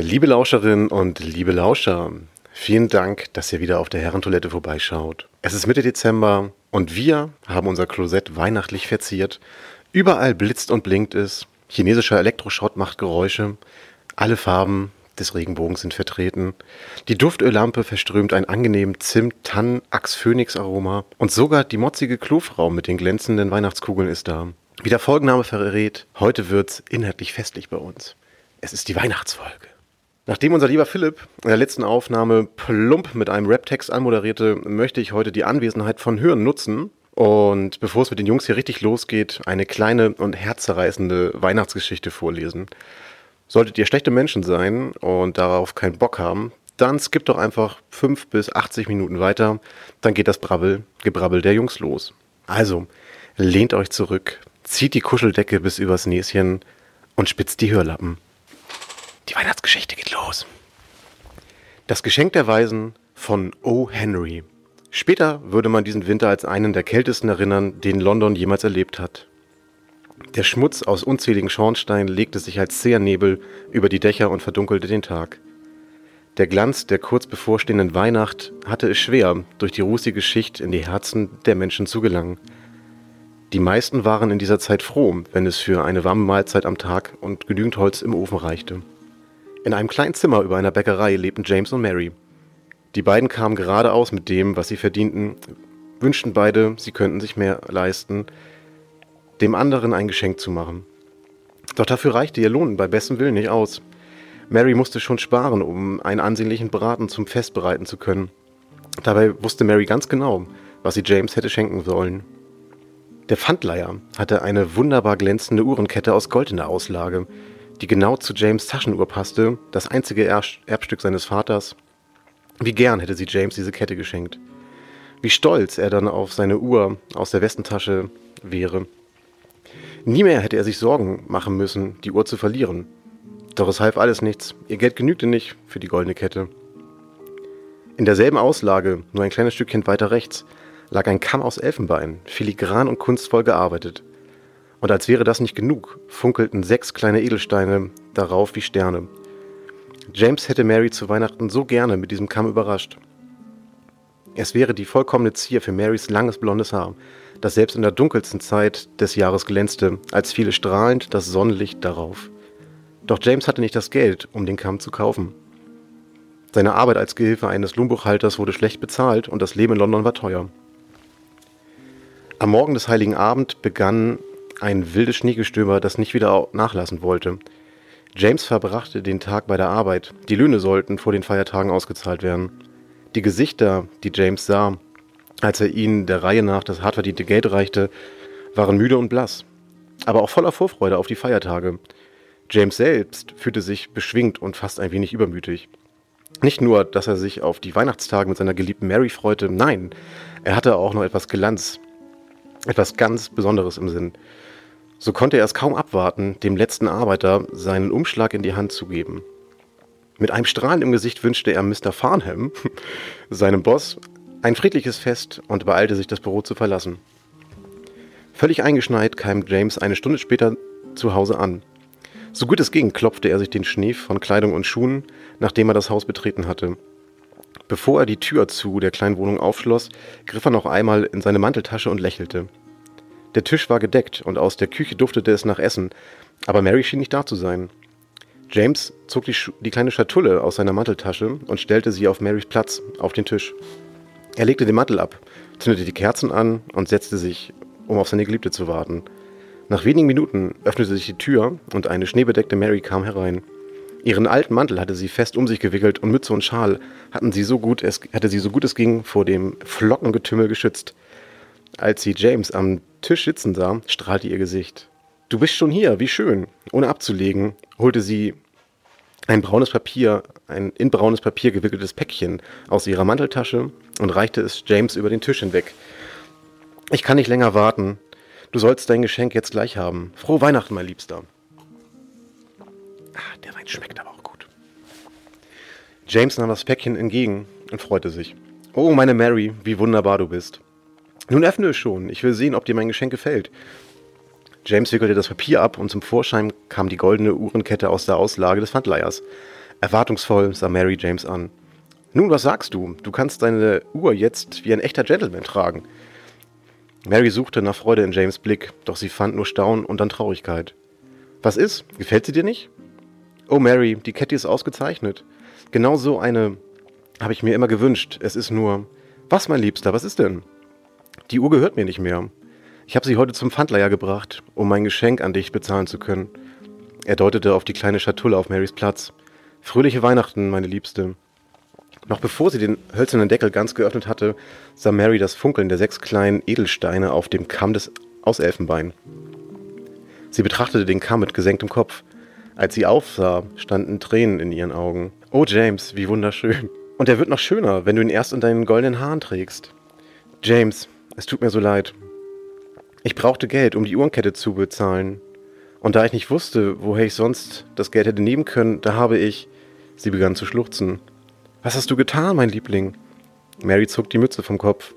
Liebe Lauscherinnen und liebe Lauscher, vielen Dank, dass ihr wieder auf der Herrentoilette vorbeischaut. Es ist Mitte Dezember und wir haben unser Klosett weihnachtlich verziert. Überall blitzt und blinkt es. Chinesischer Elektroschrott macht Geräusche. Alle Farben des Regenbogens sind vertreten. Die Duftöllampe verströmt ein angenehm Zimt, Tannen, Ax, Phönix Aroma. Und sogar die motzige Klofrau mit den glänzenden Weihnachtskugeln ist da. Wie der Folgenname verrät, heute wird's inhaltlich festlich bei uns. Es ist die Weihnachtsfolge. Nachdem unser lieber Philipp in der letzten Aufnahme plump mit einem Rap-Text anmoderierte, möchte ich heute die Anwesenheit von Hören nutzen und bevor es mit den Jungs hier richtig losgeht, eine kleine und herzzerreißende Weihnachtsgeschichte vorlesen. Solltet ihr schlechte Menschen sein und darauf keinen Bock haben, dann skippt doch einfach 5 bis 80 Minuten weiter, dann geht das Brabbel, Gebrabbel der Jungs los. Also, lehnt euch zurück, zieht die Kuscheldecke bis übers Näschen und spitzt die Hörlappen. Die Weihnachtsgeschichte geht los. Das Geschenk der Weisen von O. Henry. Später würde man diesen Winter als einen der kältesten erinnern, den London jemals erlebt hat. Der Schmutz aus unzähligen Schornsteinen legte sich als zäher Nebel über die Dächer und verdunkelte den Tag. Der Glanz der kurz bevorstehenden Weihnacht hatte es schwer, durch die rußige Schicht in die Herzen der Menschen zu gelangen. Die meisten waren in dieser Zeit froh, wenn es für eine warme Mahlzeit am Tag und genügend Holz im Ofen reichte. In einem kleinen Zimmer über einer Bäckerei lebten James und Mary. Die beiden kamen gerade aus mit dem, was sie verdienten, wünschten beide, sie könnten sich mehr leisten, dem anderen ein Geschenk zu machen. Doch dafür reichte ihr Lohn bei bestem Willen nicht aus. Mary musste schon sparen, um einen ansehnlichen Braten zum Fest bereiten zu können. Dabei wusste Mary ganz genau, was sie James hätte schenken sollen. Der Pfandleiher hatte eine wunderbar glänzende Uhrenkette aus Gold in der Auslage, die genau zu James Taschenuhr passte, das einzige Erbstück seines Vaters. Wie gern hätte sie James diese Kette geschenkt. Wie stolz er dann auf seine Uhr aus der Westentasche wäre. Nie mehr hätte er sich Sorgen machen müssen, die Uhr zu verlieren. Doch es half alles nichts. Ihr Geld genügte nicht für die goldene Kette. In derselben Auslage, nur ein kleines Stückchen weiter rechts, lag ein Kamm aus Elfenbein, filigran und kunstvoll gearbeitet. Und als wäre das nicht genug, funkelten sechs kleine Edelsteine darauf wie Sterne. James hätte Mary zu Weihnachten so gerne mit diesem Kamm überrascht. Es wäre die vollkommene Zier für Marys langes blondes Haar, das selbst in der dunkelsten Zeit des Jahres glänzte, als fiele strahlend das Sonnenlicht darauf. Doch James hatte nicht das Geld, um den Kamm zu kaufen. Seine Arbeit als Gehilfe eines Lohnbuchhalters wurde schlecht bezahlt und das Leben in London war teuer. Am Morgen des Heiligen Abend begann ein wildes Schneegestöber, das nicht wieder nachlassen wollte. James verbrachte den Tag bei der Arbeit. Die Löhne sollten vor den Feiertagen ausgezahlt werden. Die Gesichter, die James sah, als er ihnen der Reihe nach das hart verdiente Geld reichte, waren müde und blass, aber auch voller Vorfreude auf die Feiertage. James selbst fühlte sich beschwingt und fast ein wenig übermütig. Nicht nur, dass er sich auf die Weihnachtstage mit seiner geliebten Mary freute, nein, er hatte auch noch etwas Glanz, etwas ganz Besonderes im Sinn. So konnte er es kaum abwarten, dem letzten Arbeiter seinen Umschlag in die Hand zu geben. Mit einem Strahlen im Gesicht wünschte er Mr. Farnham, seinem Boss, ein friedliches Fest und beeilte sich, das Büro zu verlassen. Völlig eingeschneit kam James eine Stunde später zu Hause an. So gut es ging, klopfte er sich den Schnee von Kleidung und Schuhen, nachdem er das Haus betreten hatte. Bevor er die Tür zu der kleinen Wohnung aufschloss, griff er noch einmal in seine Manteltasche und lächelte. Der Tisch war gedeckt und aus der Küche duftete es nach Essen, aber Mary schien nicht da zu sein. James zog die, die, kleine Schatulle aus seiner Manteltasche und stellte sie auf Marys Platz auf den Tisch. Er legte den Mantel ab, zündete die Kerzen an und setzte sich, um auf seine Geliebte zu warten. Nach wenigen Minuten öffnete sich die Tür und eine schneebedeckte Mary kam herein. Ihren alten Mantel hatte sie fest um sich gewickelt und Mütze und Schal hatten sie so gut es, hatte sie so gut es ging vor dem Flockengetümmel geschützt. Als sie James am Tisch sitzen sah, strahlte ihr Gesicht. Du bist schon hier, wie schön. Ohne abzulegen, holte sie ein braunes Papier, ein in braunes Papier gewickeltes Päckchen aus ihrer Manteltasche und reichte es James über den Tisch hinweg. Ich kann nicht länger warten. Du sollst dein Geschenk jetzt gleich haben. Frohe Weihnachten, mein Liebster. Ah, der Wein schmeckt aber auch gut. James nahm das Päckchen entgegen und freute sich. Oh, meine Mary, wie wunderbar du bist. Nun öffne es schon. Ich will sehen, ob dir mein Geschenk gefällt. James wickelte das Papier ab und zum Vorschein kam die goldene Uhrenkette aus der Auslage des Pfandleihers. Erwartungsvoll sah Mary James an. Nun, was sagst du? Du kannst deine Uhr jetzt wie ein echter Gentleman tragen. Mary suchte nach Freude in James Blick, doch sie fand nur Staunen und dann Traurigkeit. Was ist? Gefällt sie dir nicht? Oh Mary, die Kette ist ausgezeichnet. Genau so eine habe ich mir immer gewünscht. Es ist nur. Was, mein Liebster, was ist denn? Die Uhr gehört mir nicht mehr. Ich habe sie heute zum Pfandleiher gebracht, um mein Geschenk an dich bezahlen zu können. Er deutete auf die kleine Schatulle auf Marys Platz. Fröhliche Weihnachten, meine Liebste. Noch bevor sie den hölzernen Deckel ganz geöffnet hatte, sah Mary das Funkeln der sechs kleinen Edelsteine auf dem Kamm des aus Elfenbein. Sie betrachtete den Kamm mit gesenktem Kopf. Als sie aufsah, standen Tränen in ihren Augen. Oh James, wie wunderschön. Und er wird noch schöner, wenn du ihn erst in deinen goldenen Haaren trägst. James, es tut mir so leid. Ich brauchte Geld, um die Uhrenkette zu bezahlen. Und da ich nicht wusste, woher ich sonst das Geld hätte nehmen können, da habe ich. Sie begann zu schluchzen. Was hast du getan, mein Liebling? Mary zog die Mütze vom Kopf.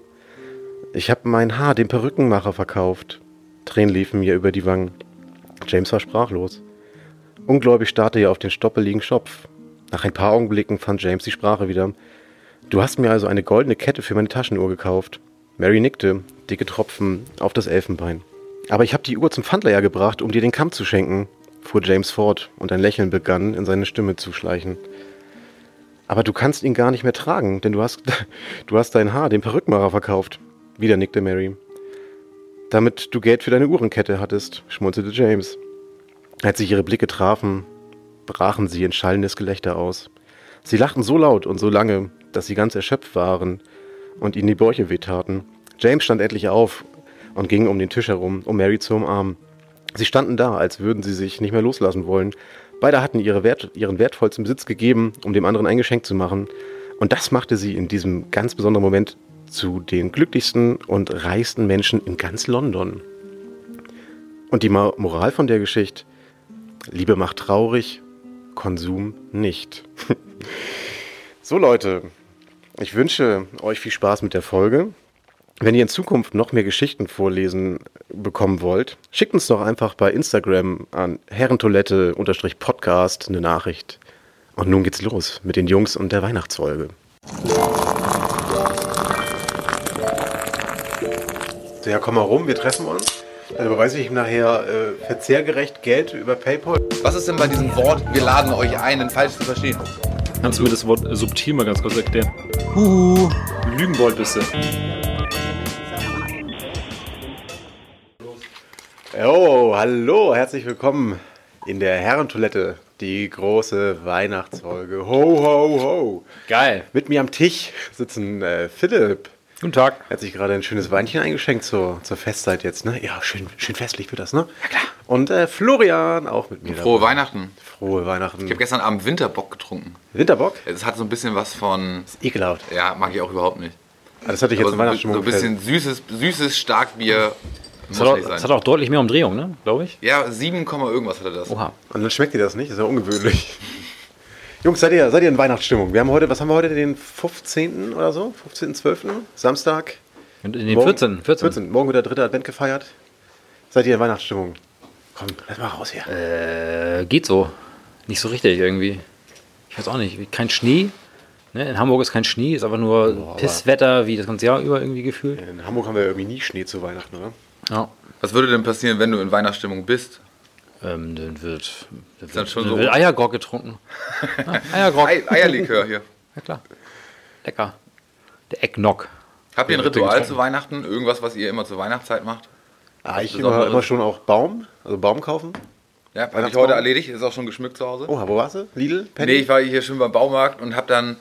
Ich habe mein Haar dem Perückenmacher verkauft. Tränen liefen mir über die Wangen. James war sprachlos. Ungläubig starrte er auf den stoppeligen Schopf. Nach ein paar Augenblicken fand James die Sprache wieder. Du hast mir also eine goldene Kette für meine Taschenuhr gekauft. Mary nickte, dicke Tropfen auf das Elfenbein. Aber ich habe die Uhr zum Pfandleiher gebracht, um dir den Kamm zu schenken, fuhr James fort, und ein Lächeln begann in seine Stimme zu schleichen. Aber du kannst ihn gar nicht mehr tragen, denn du hast, du hast dein Haar dem Perückenmacher verkauft. Wieder nickte Mary. Damit du Geld für deine Uhrenkette hattest, schmunzelte James. Als sich ihre Blicke trafen, brachen sie in schallendes Gelächter aus. Sie lachten so laut und so lange, dass sie ganz erschöpft waren und ihnen die Bäuche wehtaten. James stand endlich auf und ging um den Tisch herum, um Mary zu umarmen. Sie standen da, als würden sie sich nicht mehr loslassen wollen, Beide hatten ihre Wert, ihren wertvollsten Besitz gegeben, um dem anderen ein Geschenk zu machen. Und das machte sie in diesem ganz besonderen Moment zu den glücklichsten und reichsten Menschen in ganz London. Und die Moral von der Geschichte, Liebe macht traurig, Konsum nicht. so Leute, ich wünsche euch viel Spaß mit der Folge. Wenn ihr in Zukunft noch mehr Geschichten vorlesen bekommen wollt, schickt uns doch einfach bei Instagram an Herrentoilette-Podcast eine Nachricht. Und nun geht's los mit den Jungs und der Weihnachtsfolge. Ja, komm mal rum, wir treffen uns. Dann überweise ich ihm nachher äh, verzehrgerecht Geld über PayPal. Was ist denn bei diesem Wort, wir laden euch ein, denn falsch zu verstehen? Kannst du mir das Wort subtil mal ganz kurz erklären? Huhu, Lügenbold bist du. Oh, hallo, herzlich willkommen in der Herrentoilette, die große Weihnachtsfolge. Ho, ho, ho. Geil. Mit mir am Tisch sitzen äh, Philipp. Guten Tag. Er hat sich gerade ein schönes Weinchen eingeschenkt zur, zur Festzeit jetzt, ne? Ja, schön, schön festlich wird das, ne? Ja, klar. Und äh, Florian auch mit mir. Frohe dabei. Weihnachten. Frohe Weihnachten. Ich habe gestern Abend Winterbock getrunken. Winterbock? Es hat so ein bisschen was von. Das ist ekelhaft. Ja, mag ich auch überhaupt nicht. Ah, das hatte ich jetzt Aber in so, Weihnachtsstimmung. so ein bisschen süßes, süßes Starkbier. Es Muss hat, auch, es sein. hat auch deutlich mehr Umdrehung, ne? Glaube ich. Ja, 7, irgendwas hatte das. Oha. Und dann schmeckt dir das nicht? Das ist ja ungewöhnlich. Jungs, seid ihr, seid ihr in Weihnachtsstimmung? Wir haben heute, was haben wir heute, den 15. oder so? 15.12. Samstag? Und in den Morgen- 14. 14. 14. Morgen wird der dritte Advent gefeiert. Seid ihr in Weihnachtsstimmung? Komm, lass mal raus hier. Äh, geht so. Nicht so richtig irgendwie. Ich weiß auch nicht. Kein Schnee. Ne? In Hamburg ist kein Schnee, ist einfach nur Boah, Pisswetter, wie das ganze Jahr über irgendwie gefühlt. In Hamburg haben wir irgendwie nie Schnee zu Weihnachten, oder? Ja. Was würde denn passieren, wenn du in Weihnachtsstimmung bist? Ähm, dann wird, dann dann wird, schon dann so- wird Eiergrog getrunken. Ja, Eiergrog. Ei Eierlikör hier. Ja, klar. Lecker. Der Eggnog. Habt ihr ein Ritual zu Weihnachten? Irgendwas, was ihr immer zur Weihnachtszeit macht? Ah, ich Besonderes? immer, immer schon auch Baum, also Baum kaufen. Ja, habe ich heute erledigt. Ist auch schon geschmückt zu Hause. Oh, wo warst du? Lidl? Penny? Nee, ich war hier schon beim Baumarkt und habe dann,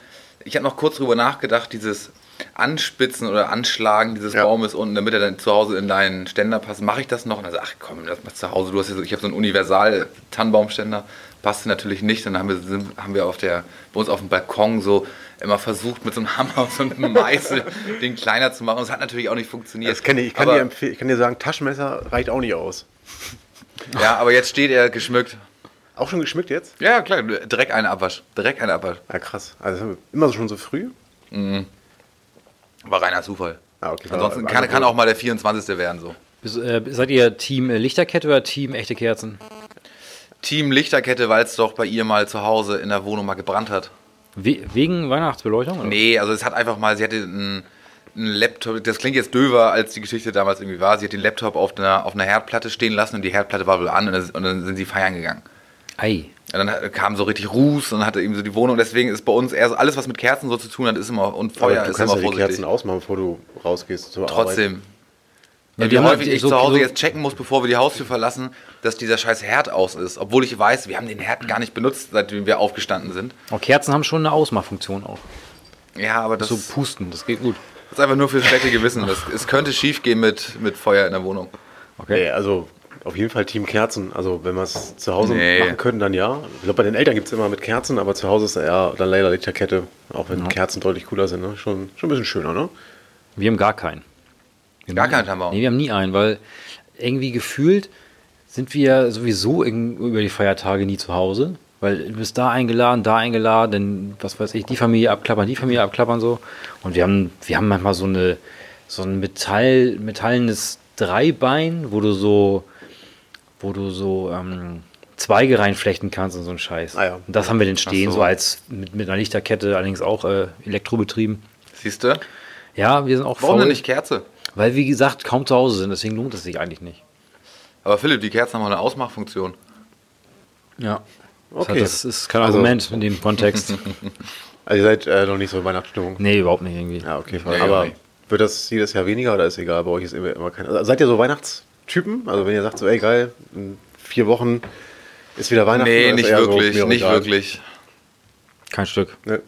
ich habe noch kurz drüber nachgedacht, dieses Anspitzen oder Anschlagen dieses Ja. Baumes unten, damit er dann zu Hause in deinen Ständer passt. Mache ich das noch? Und dann so, ach komm, das machst du zu Hause. Du hast ja so, ich habe so einen Universal-Tannenbaumständer. Passte natürlich nicht. Und dann haben wir, sind, haben wir auf der, bei uns auf dem Balkon so immer versucht, mit so einem Hammer und einem Meißel den kleiner zu machen. Und es hat natürlich auch nicht funktioniert. das kann ich, ich, kann aber, dir empfehlen, ich kann dir sagen, Taschenmesser reicht auch nicht aus. Ja, aber jetzt steht er geschmückt. Auch schon geschmückt jetzt? Ja, klar, direkt eine Abwasch. Direkt eine Abwasch. Ja, krass. Also immer schon so früh? War reiner Zufall. Ah, okay. Ansonsten War- kann, also- kann auch mal der 24. werden so. Bis, äh, seid ihr Team äh, Lichterkette oder Team echte Kerzen? Team Lichterkette, weil es doch bei ihr mal zu Hause in der Wohnung mal gebrannt hat. We wegen Weihnachtsbeleuchtung? Oder? Nee, also es hat einfach mal, sie hatte einen, einen Laptop, das klingt jetzt döver, als die Geschichte damals irgendwie war. Sie hat den Laptop auf einer, auf einer Herdplatte stehen lassen und die Herdplatte war wohl an und, das, und dann sind sie feiern gegangen. Ei. Und dann kam so richtig Ruß und hatte eben so die Wohnung. Deswegen ist bei uns eher so, alles, was mit Kerzen so zu tun hat, ist immer, und Aber Feuer du ist kannst immer ja die Kerzen ausmachen, bevor du rausgehst zur Arbeit. Trotzdem. Ja, Ja, wie häufig ich so- zu Hause jetzt checken muss, bevor wir die Haustür verlassen, dass dieser scheiß Herd aus ist. Obwohl ich weiß, wir haben den Herd gar nicht benutzt, seitdem wir aufgestanden sind. Oh, Kerzen haben schon eine Ausmachfunktion auch. Ja, aber das So pusten, das geht gut. ist einfach nur fürs schlechte Gewissen. Das, es könnte schief gehen mit, mit Feuer in der Wohnung. Okay. Nee, also auf jeden Fall Team Kerzen. Also wenn wir es zu Hause Nee. machen können, dann ja. Ich glaube, bei den Eltern gibt es immer mit Kerzen, aber zu Hause ist eher dann leider Lichterkette. Auch wenn Kerzen deutlich cooler sind. Ne? Schon, schon ein bisschen schöner, ne? Wir haben gar keinen. Wir Gar haben keinen nie- Tannenbaum? Nee, wir haben nie einen, weil irgendwie gefühlt sind wir sowieso über die Feiertage nie zu Hause. Weil du bist da eingeladen, da eingeladen, dann, was weiß ich, die Familie abklappern, die Familie abklappern so. Und wir haben, wir haben manchmal so eine so ein Metall, metallenes Dreibein, wo du so, wo du so ähm, Zweige reinflechten kannst und so ein Scheiß. Ah ja. Und das haben wir denn stehen, so. so. als mit, mit einer Lichterkette, allerdings auch äh, elektrobetrieben. Siehst du? Ja, wir sind auch Warum faul. denn nicht Kerze? Weil, wie gesagt, kaum zu Hause sind, deswegen lohnt es sich eigentlich nicht. Aber Philipp, die Kerzen haben auch eine Ausmachfunktion. Ja. Okay. Das ist kein Also- Argument in dem Kontext. Also ihr seid äh, noch nicht so in Weihnachtsstimmung. nee, überhaupt nicht irgendwie. Ja, okay. Nee, aber nee. wird das jedes Jahr weniger oder ist egal? Bei euch ist immer, immer kein. Also seid ihr so Weihnachtstypen? Also wenn ihr sagt so, ey geil, in vier Wochen ist wieder Weihnachten. Nee, nicht so, wirklich, auch nicht egal? wirklich. Kein Stück. Ne?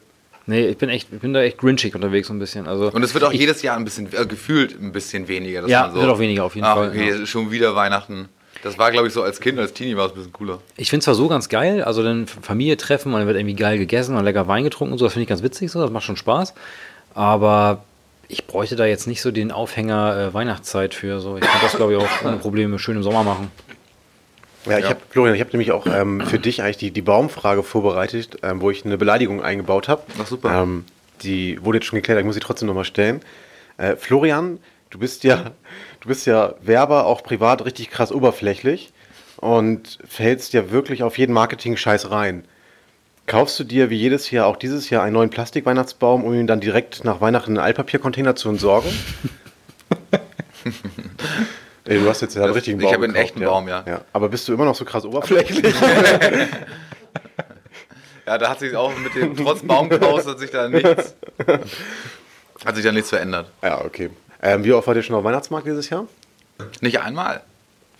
Nee, ich bin echt, ich bin da echt grinchig unterwegs so ein bisschen. Also, Und es wird auch ich, jedes Jahr ein bisschen, äh, gefühlt ein bisschen weniger. Ja, so, wird auch weniger auf jeden ach, Fall, Okay, ja. schon wieder Weihnachten. Das war, glaube ich, so als Kind, als Teenie war es ein bisschen cooler. Ich finde zwar so ganz geil, also dann Familie treffen und dann wird irgendwie geil gegessen und lecker Wein getrunken und so, das finde ich ganz witzig so, das macht schon Spaß. Aber ich bräuchte da jetzt nicht so den Aufhänger äh, Weihnachtszeit für. So. Ich kann das, glaube ich, auch ohne Probleme schön im Sommer machen. Ja, ich Ja. habe, Florian, ich habe nämlich auch ähm, für dich eigentlich die, die Baumfrage vorbereitet, ähm, wo ich eine Beleidigung eingebaut habe. Ach, super. Ähm, die wurde jetzt schon geklärt, ich muss sie trotzdem nochmal stellen. Äh, Florian, du bist ja, du bist ja Werber, auch privat richtig krass oberflächlich und fällst ja wirklich auf jeden Marketing-Scheiß rein. Kaufst du dir wie jedes Jahr auch dieses Jahr einen neuen Plastikweihnachtsbaum, um ihn dann direkt nach Weihnachten in einen Altpapiercontainer zu entsorgen? Ey, du hast jetzt ja einen Das- richtigen ich Baum. habe einen gekauft, echten ja. Baum, ja. ja. Aber bist du immer noch so krass oberflächlich? Ja, da hat sich auch mit dem, trotz Baumkaus hat sich da nichts, hat sich da nichts verändert. ja, okay. Ähm, wie oft wart ihr schon auf Weihnachtsmarkt dieses Jahr? Nicht einmal.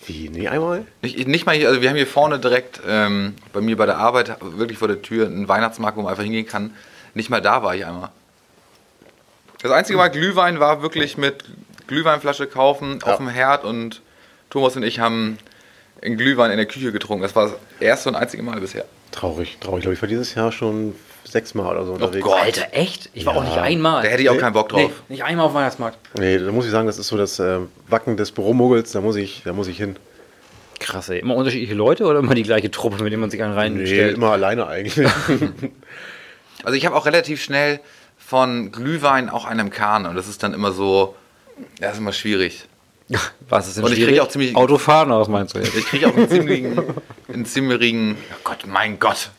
Wie, nie einmal? Nicht, nicht mal hier, also wir haben hier vorne direkt ähm, bei mir bei der Arbeit wirklich vor der Tür einen Weihnachtsmarkt, wo man einfach hingehen kann. Nicht mal da war ich einmal. Das einzige Mal Glühwein war wirklich mit Glühweinflasche kaufen Ja. auf dem Herd und Thomas und ich haben einen Glühwein in der Küche getrunken. Das war das erste und einzige Mal bisher. Traurig, traurig. Ich glaube, ich war dieses Jahr schon sechsmal oder so unterwegs. Gott. Alter, echt? Ich war Ja. auch nicht einmal. Da hätte ich auch keinen Bock drauf. Nee, nicht einmal auf Weihnachtsmarkt. Nee, da muss ich sagen, das ist so das äh, Wacken des Büromuggels, da muss ich, da muss ich hin. Krass, ey. Immer unterschiedliche Leute oder immer die gleiche Truppe, mit der man sich einen Nee, reinstellt? immer alleine eigentlich. Also ich habe auch relativ schnell von Glühwein auch einen im Kahn und das ist dann immer so, das ist immer schwierig. Was ist denn Und ich krieg schwierig? auch ziemlich- Autofahren, was meinst du jetzt? Ich kriege auch einen ziemlichen, einen ziemlichen, oh Gott, mein Gott.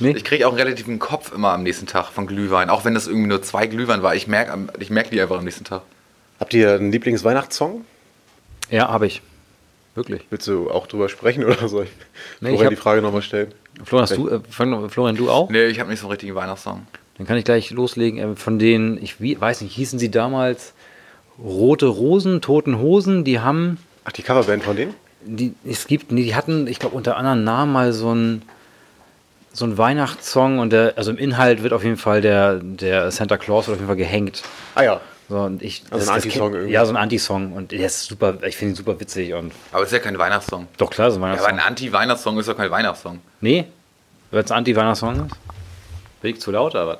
Nee? Ich kriege auch einen relativen Kopf immer am nächsten Tag von Glühwein, auch wenn das irgendwie nur zwei Glühwein war. Ich merke ich merk die einfach am nächsten Tag. Habt ihr einen Lieblingsweihnachtssong? Ja, habe ich. Wirklich. Willst du auch drüber sprechen oder soll ich Nee, ich vorher hab- die Frage nochmal stellen? Florian, hast du, äh, fang- Florian, du auch? Nee, ich habe nicht so einen richtigen Weihnachtssong. Dann kann ich gleich loslegen. Äh, Von denen, ich wie, weiß nicht, hießen sie damals Rote Rosen, Toten Hosen, die haben, Ach, die Coverband von denen? die, es gibt, nee, die hatten, ich glaube, unter anderem Namen mal so ein, so ein Weihnachtssong und der, also im Inhalt wird auf jeden Fall der, der Santa Claus wird auf jeden Fall gehängt. Ah ja. So, und ich, Also ein Anti-Song irgendwie. Ja, so ein Anti-Song und der ist super, ich finde ihn super witzig und Aber es ist ja kein Weihnachtssong. doch klar, so ein Ja, aber Weihnachtssong. ein Anti-Weihnachtssong ist doch kein Weihnachtssong. nee, weil es ein Anti-Weihnachtssong ist? Bin ich zu laut oder was?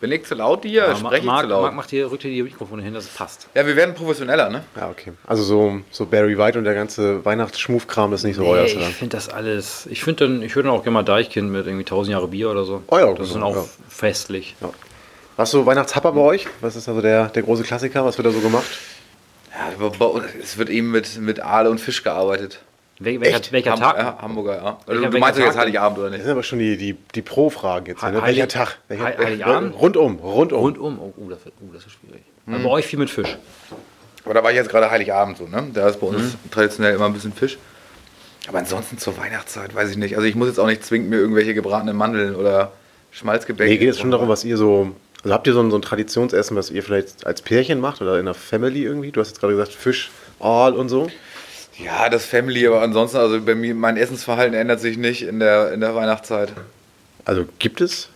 Bin ich zu laut hier? Ja, Spreche ich Marc, zu laut? Marc macht hier, rückt hier die Mikrofone hin, dass es passt. ja, wir werden professioneller, ne? Ja, okay. Also so, so Barry White und der ganze Weihnachtsschmufkram ist nicht so euer Nee, ich dann. finde das alles. Ich finde dann, ich höre dann auch gerne mal Deichkind mit irgendwie 1000 Jahre Bier oder so. Oh ja, das ist genau, dann auch ja. festlich. Ja. Hast du Weihnachtshapper bei euch? Was ist also der, der große Klassiker? Was wird da so gemacht? Ja, es wird eben mit, mit Aale und Fisch gearbeitet. Wel welcher, Echt? welcher Ham Tag? Ja, Hamburger, ja. Also, Welcher- du meinst doch jetzt Heiligabend, oder Das nicht? sind aber schon die, die, die Pro-Fragen jetzt. Ne? Heilig- Welcher Tag? Welcher, He- Heiligabend? Rundum, rundum. Rundum? Oh, oh, das oh, das wird schwierig. Mhm. Aber bei euch viel mit Fisch. Aber da war ich jetzt gerade Heiligabend so, ne? Da ist bei uns Mhm. traditionell immer ein bisschen Fisch. Aber ansonsten zur Weihnachtszeit weiß ich nicht. Also ich muss jetzt auch nicht zwingend mir irgendwelche gebratenen Mandeln oder Schmalzgebäck. Nee, geht es schon darum, was ihr so. Also habt ihr so ein, so ein Traditionsessen, was ihr vielleicht als Pärchen macht oder in der Family irgendwie? Du hast jetzt gerade gesagt Fisch, Aal und so. Ja, das Family, aber ansonsten, also bei mir, mein Essensverhalten ändert sich nicht in der, in der Weihnachtszeit. Also gibt es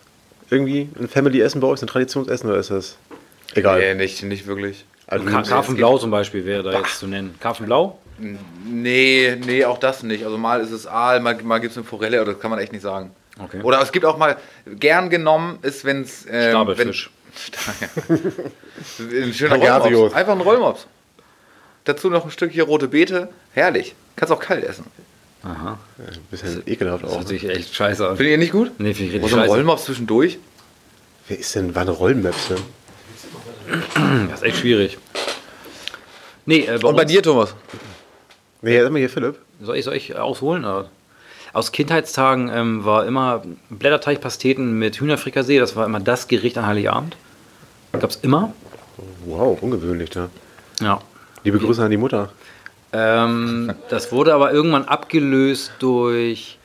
irgendwie ein Family-Essen bei euch, ein Traditionsessen oder ist das egal? Nee, nicht, nicht wirklich. Also, Ka Karpfenblau zum Beispiel wäre da jetzt zu nennen. Karpfenblau? Nee, nee, auch das nicht. Also mal ist es Aal, mal, mal gibt es eine Forelle, oder das kann man echt nicht sagen. Okay. Oder es gibt auch mal, gern genommen ist, wenn's, ähm, Stapelfisch. wenn, ein schöner. Rollmops. Einfach ein Rollmops. Dazu noch ein Stückchen rote Beete. Herrlich. Kannst auch kalt essen. Aha. ein bisschen ekelhaft Das auch. hört sich echt scheiße an. Findet ihr nicht gut? Nee, finde ich Und richtig so ein scheiße. Rollmops zwischendurch? Wer ist denn, wann Rollmöpse? Das ist echt schwierig. Nee, äh, bei Und bei dir, Thomas? Nee, sag mal hier, Philipp. Soll ich, soll ich ausholen? Oder? Aus Kindheitstagen ähm, war immer Blätterteigpasteten mit Hühnerfrikassee. Das war immer das Gericht an Heiligabend. Gab es immer. Wow, ungewöhnlich da. Ja. Liebe Grüße an die Mutter. Ähm, das wurde aber irgendwann abgelöst durch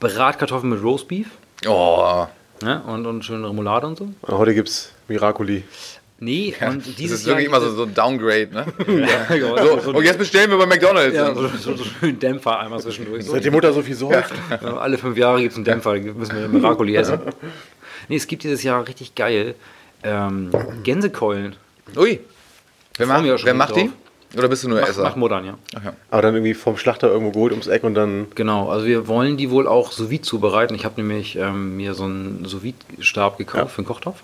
Bratkartoffeln mit Roastbeef Oh, ne? und, und schöne Remoulade und so. Und heute gibt's Miracoli. Nee, und das dieses ist wirklich Jahr immer so, so ein Downgrade, ne? ja, ja, So, so, und jetzt bestellen wir bei McDonalds. ja, so, so, so schön Dämpfer einmal zwischendurch. So. Seit die Mutter so viel säuft. Ja, Alle fünf Jahre gibt es einen Dämpfer, da müssen wir Miracoli essen. Nee, es gibt dieses Jahr richtig geil ähm, Gänsekeulen. Ui. Wer macht, schon wer macht die? Oder bist du nur Macht, Esser? macht Modern, ja. Ja. Aber dann irgendwie vom Schlachter irgendwo geholt ums Eck und dann. Genau, also wir wollen die wohl auch sous zubereiten. Ich habe nämlich ähm, mir so einen sous vide Stab gekauft Ja. für einen Kochtopf.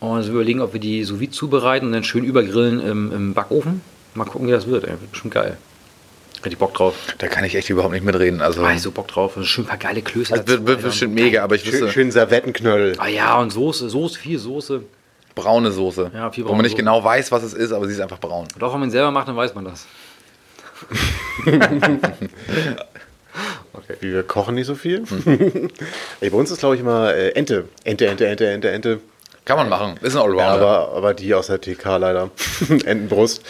Und wir überlegen, ob wir die sous zubereiten und dann schön übergrillen im, im Backofen. Mal gucken, wie das wird. Ey. Wird bestimmt geil. Richtig Bock drauf. Da kann ich echt überhaupt nicht mitreden. Also, Ah, ich so Bock drauf. Schön ein paar geile Klöße. das wird, wird Alter. bestimmt mega, aber ich Schön, wüsste, schön Servettenknödel. Ah ja, und Soße, Soße, viel Soße. Braune Soße. Ja, viel Wo braune man nicht Soße. genau weiß, was es ist, aber sie ist einfach braun. Und auch wenn man ihn selber macht, dann weiß man das. Wie wir kochen nicht so viel. Ey, bei uns ist, glaube ich, immer äh, Ente. Ente, Ente, Ente, Ente, Ente. Kann man machen. Ist ein Allrounder. Ja, aber, aber die aus der TK leider. Entenbrust.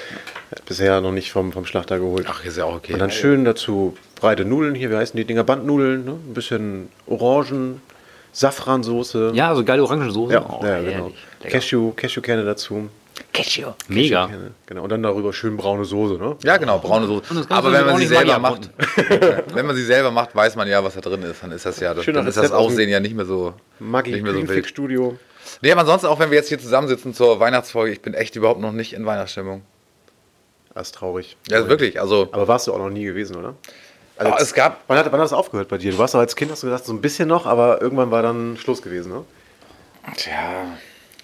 Bisher noch nicht vom, vom Schlachter geholt. Ach, ist ja auch okay. Und dann schön dazu breite Nudeln hier, wie heißen die Dinger? Bandnudeln, ne? Ein bisschen Orangen, Safransoße. Ja, so geile Orangensoße. ja, Oh, ja genau. Lecker. Cashew, Cashewkerne dazu. Cashew. Mega. Genau. Und dann darüber schön braune Soße, ne? Ja, genau, braune Soße. Aber wenn man sie selber macht, wenn man sie selber macht, weiß man ja, was da drin ist. Dann ist das ja, das, Schöner dann ist das Aussehen ja nicht mehr so, Maggi nicht mehr so wild. Studio. Nee, aber ansonsten, auch wenn wir jetzt hier zusammensitzen zur Weihnachtsfolge, ich bin echt überhaupt noch nicht in Weihnachtsstimmung. Das ist traurig. Ja, also wirklich, also Aber warst du auch noch nie gewesen, oder? Also, Ah, es gab- Wann hat, wann hat das aufgehört bei dir? Du warst doch als Kind, hast du gesagt, so ein bisschen noch, aber irgendwann war dann Schluss gewesen, ne? Tja,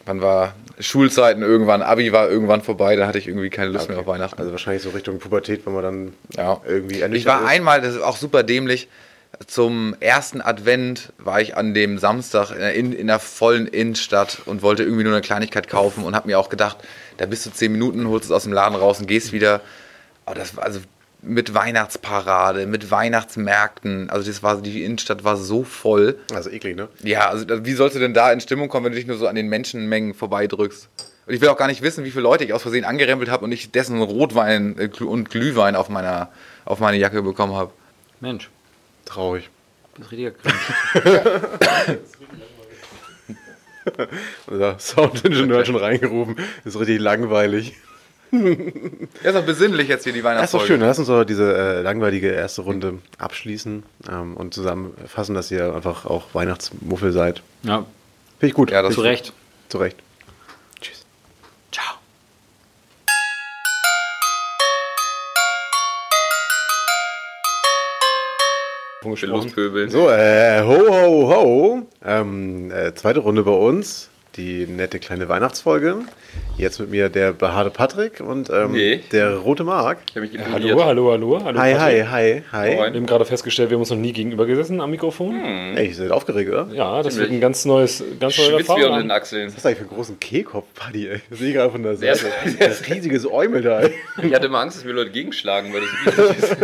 wann war Schulzeiten irgendwann, Abi war irgendwann vorbei, da hatte ich irgendwie keine Lust mehr auf Weihnachten. Also wahrscheinlich so Richtung Pubertät, wenn man dann ja. irgendwie Ich war ist. einmal, das ist auch super dämlich, zum ersten Advent war ich an dem Samstag in, der in, in der vollen Innenstadt und wollte irgendwie nur eine Kleinigkeit kaufen und habe mir auch gedacht, da bist du zehn Minuten, holst es aus dem Laden raus und gehst wieder. Aber das war also mit Weihnachtsparade, mit Weihnachtsmärkten, also das war, die Innenstadt war so voll. Also eklig, ne? Ja, also wie sollst du denn da in Stimmung kommen, wenn du dich nur so an den Menschenmengen vorbeidrückst? Und ich will auch gar nicht wissen, wie viele Leute ich aus Versehen angerempelt habe und ich dessen Rotwein äh, und Glühwein auf meiner auf meine Jacke bekommen habe. Mensch, Traurig. das ist Cringe. Unser Soundingenieur hat schon reingerufen. ist richtig langweilig. Ist doch besinnlich jetzt hier die Das ist doch Weihnachtsfolge. schön. Lass uns doch diese äh, langweilige erste Runde abschließen ähm, und zusammenfassen, dass ihr einfach auch Weihnachtsmuffel seid. Ja, Finde ich gut. Ja, das zu Recht. Zu Recht. Tschüss. Ciao. Lospöbeln. So, äh, ho, ho, ho. Ähm, äh, zweite Runde bei uns. Die nette kleine Weihnachtsfolge. Jetzt mit mir der behaarte Patrick und ähm, Nee. der rote Marc. Ich habe mich Hallo, hallo, hallo, hallo. Hi, hi, Patrick. hi, hi. Wir haben gerade festgestellt, wir haben uns noch nie gegenüber gesessen am Mikrofon. Ey, ihr seid aufgeregt, oder? Ja, das Ziemlich. wird ein ganz neues, ganz neue Schwitzt wie unter den Erfahrung. Achseln. Was ist das eigentlich für einen großen Kehlkopf, Buddy, ey? Das sehe ich gerade von der Seite. Das ist ein riesiges Eumel da, ey. Ich hatte immer Angst, dass mir Leute gegenschlagen, weil das so ist.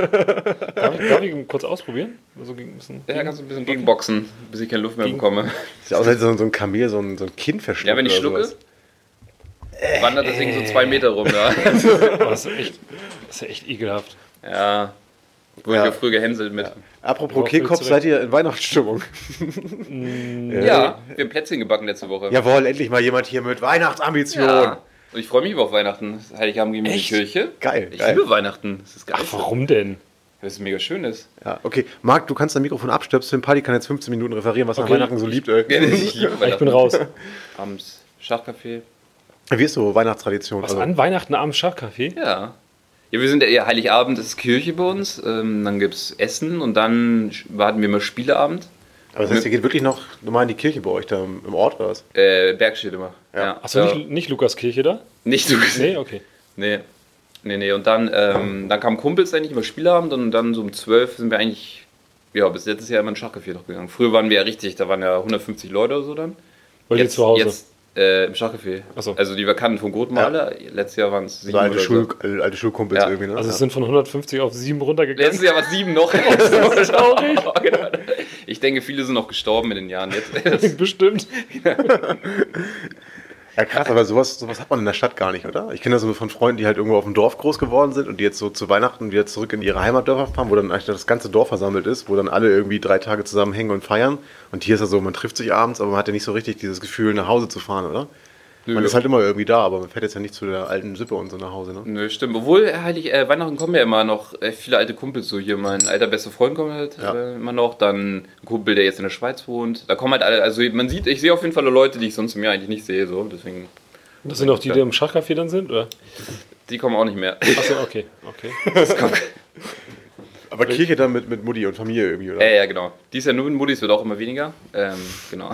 Darf ich, darf ich ihn kurz ausprobieren? Also gegen, ein bisschen, Ja, kannst du ein bisschen gegenboxen, bis ich keine Luft mehr Gegen- bekomme. Sieht aus, als hätte so ein- so ein Kamel so ein, so ein Kind verschluckt Ja, wenn ich schlucke, sowas. wandert das Ding so zwei Meter rum da. Oh, das, ist echt, das ist ja echt ekelhaft. Ja. Wurde Ja. ja. früher gehänselt mit. Apropos Ja, völlig Kehlkopf, seid ihr in Weihnachtsstimmung? Ja, wir haben Plätzchen gebacken letzte Woche. Jawohl, endlich mal jemand hier mit Weihnachtsambition. Ja. Und ich freue mich auf Weihnachten. Heiligabend gehen wir in die? Kirche. Geil, Ich geil. liebe Weihnachten. Das ist geil. Ach, warum denn? Weil es mega schön ist. Ja, okay. Marc, du kannst dein Mikrofon abstöpseln. Paddy kann jetzt 15 Minuten referieren, was er an Okay. Weihnachten so liebt. Ich Ich bin raus. Abends Schachcafé. Wie ist so Weihnachtstradition? Was Also, an Weihnachten abends Schachcafé? Ja. Ja, wir sind ja Heiligabend, das ist Kirche bei uns. Ähm, dann gibt es Essen und dann warten wir mal Spieleabend. aber das heißt, ihr geht wirklich noch normal in die Kirche bei euch da im Ort oder was? Äh, Berg steht immer. Ja. Achso, nicht, nicht Lukaskirche da? nicht so Nee, okay. Nee. Nee, nee. Und dann, ähm, dann kamen Kumpels eigentlich immer Spielabend und dann so um 12 sind wir eigentlich, ja, bis letztes Jahr immer in Schachcafé noch gegangen. Früher waren wir ja richtig, da waren ja 150 Leute oder so dann. Weil ihr zu Hause. Jetzt äh, im Schachcafé. Ach so. Also die wir kannten von Grotmaler. Letztes Jahr waren es sieben So alte, oder Schul, so. alte- alte Schulkumpels Ja. irgendwie, ne? Also ja. es sind von 150 auf 7 runtergegangen. Letztes Jahr war es sieben noch. Genau. ich denke, viele sind noch gestorben in den Jahren jetzt. Bestimmt. Ja, krass, aber sowas, sowas hat man in der Stadt gar nicht, oder? Ich kenne das so von Freunden, die halt irgendwo auf dem Dorf groß geworden sind und die jetzt so zu Weihnachten wieder zurück in ihre Heimatdörfer fahren, wo dann eigentlich das ganze Dorf versammelt ist, wo dann alle irgendwie drei Tage zusammen hängen und feiern. Und hier ist ja so, man trifft sich abends, aber man hat ja nicht so richtig dieses Gefühl, nach Hause zu fahren, oder? Man ist halt immer irgendwie da, aber man fährt jetzt ja nicht zu der alten Sippe und so nach Hause, ne? Nö, stimmt. Obwohl, heilig, äh, Weihnachten kommen ja immer noch äh, viele alte Kumpels so hier. Mein alter bester Freund kommt halt Ja. äh, immer noch. Dann ein Kumpel, der jetzt in der Schweiz wohnt. Da kommen halt alle, also man sieht, ich sehe auf jeden Fall Leute, die ich sonst im Jahr eigentlich nicht sehe. So. Deswegen, Das sind auch die, die im Schachcafé dann sind, oder? die kommen auch nicht mehr. Achso, okay. okay. Aber Kirche dann mit, mit Mutti und Familie irgendwie, oder? Ja, ja, genau. Dies Jahr nur mit Muttis wird auch immer weniger. Ähm, genau.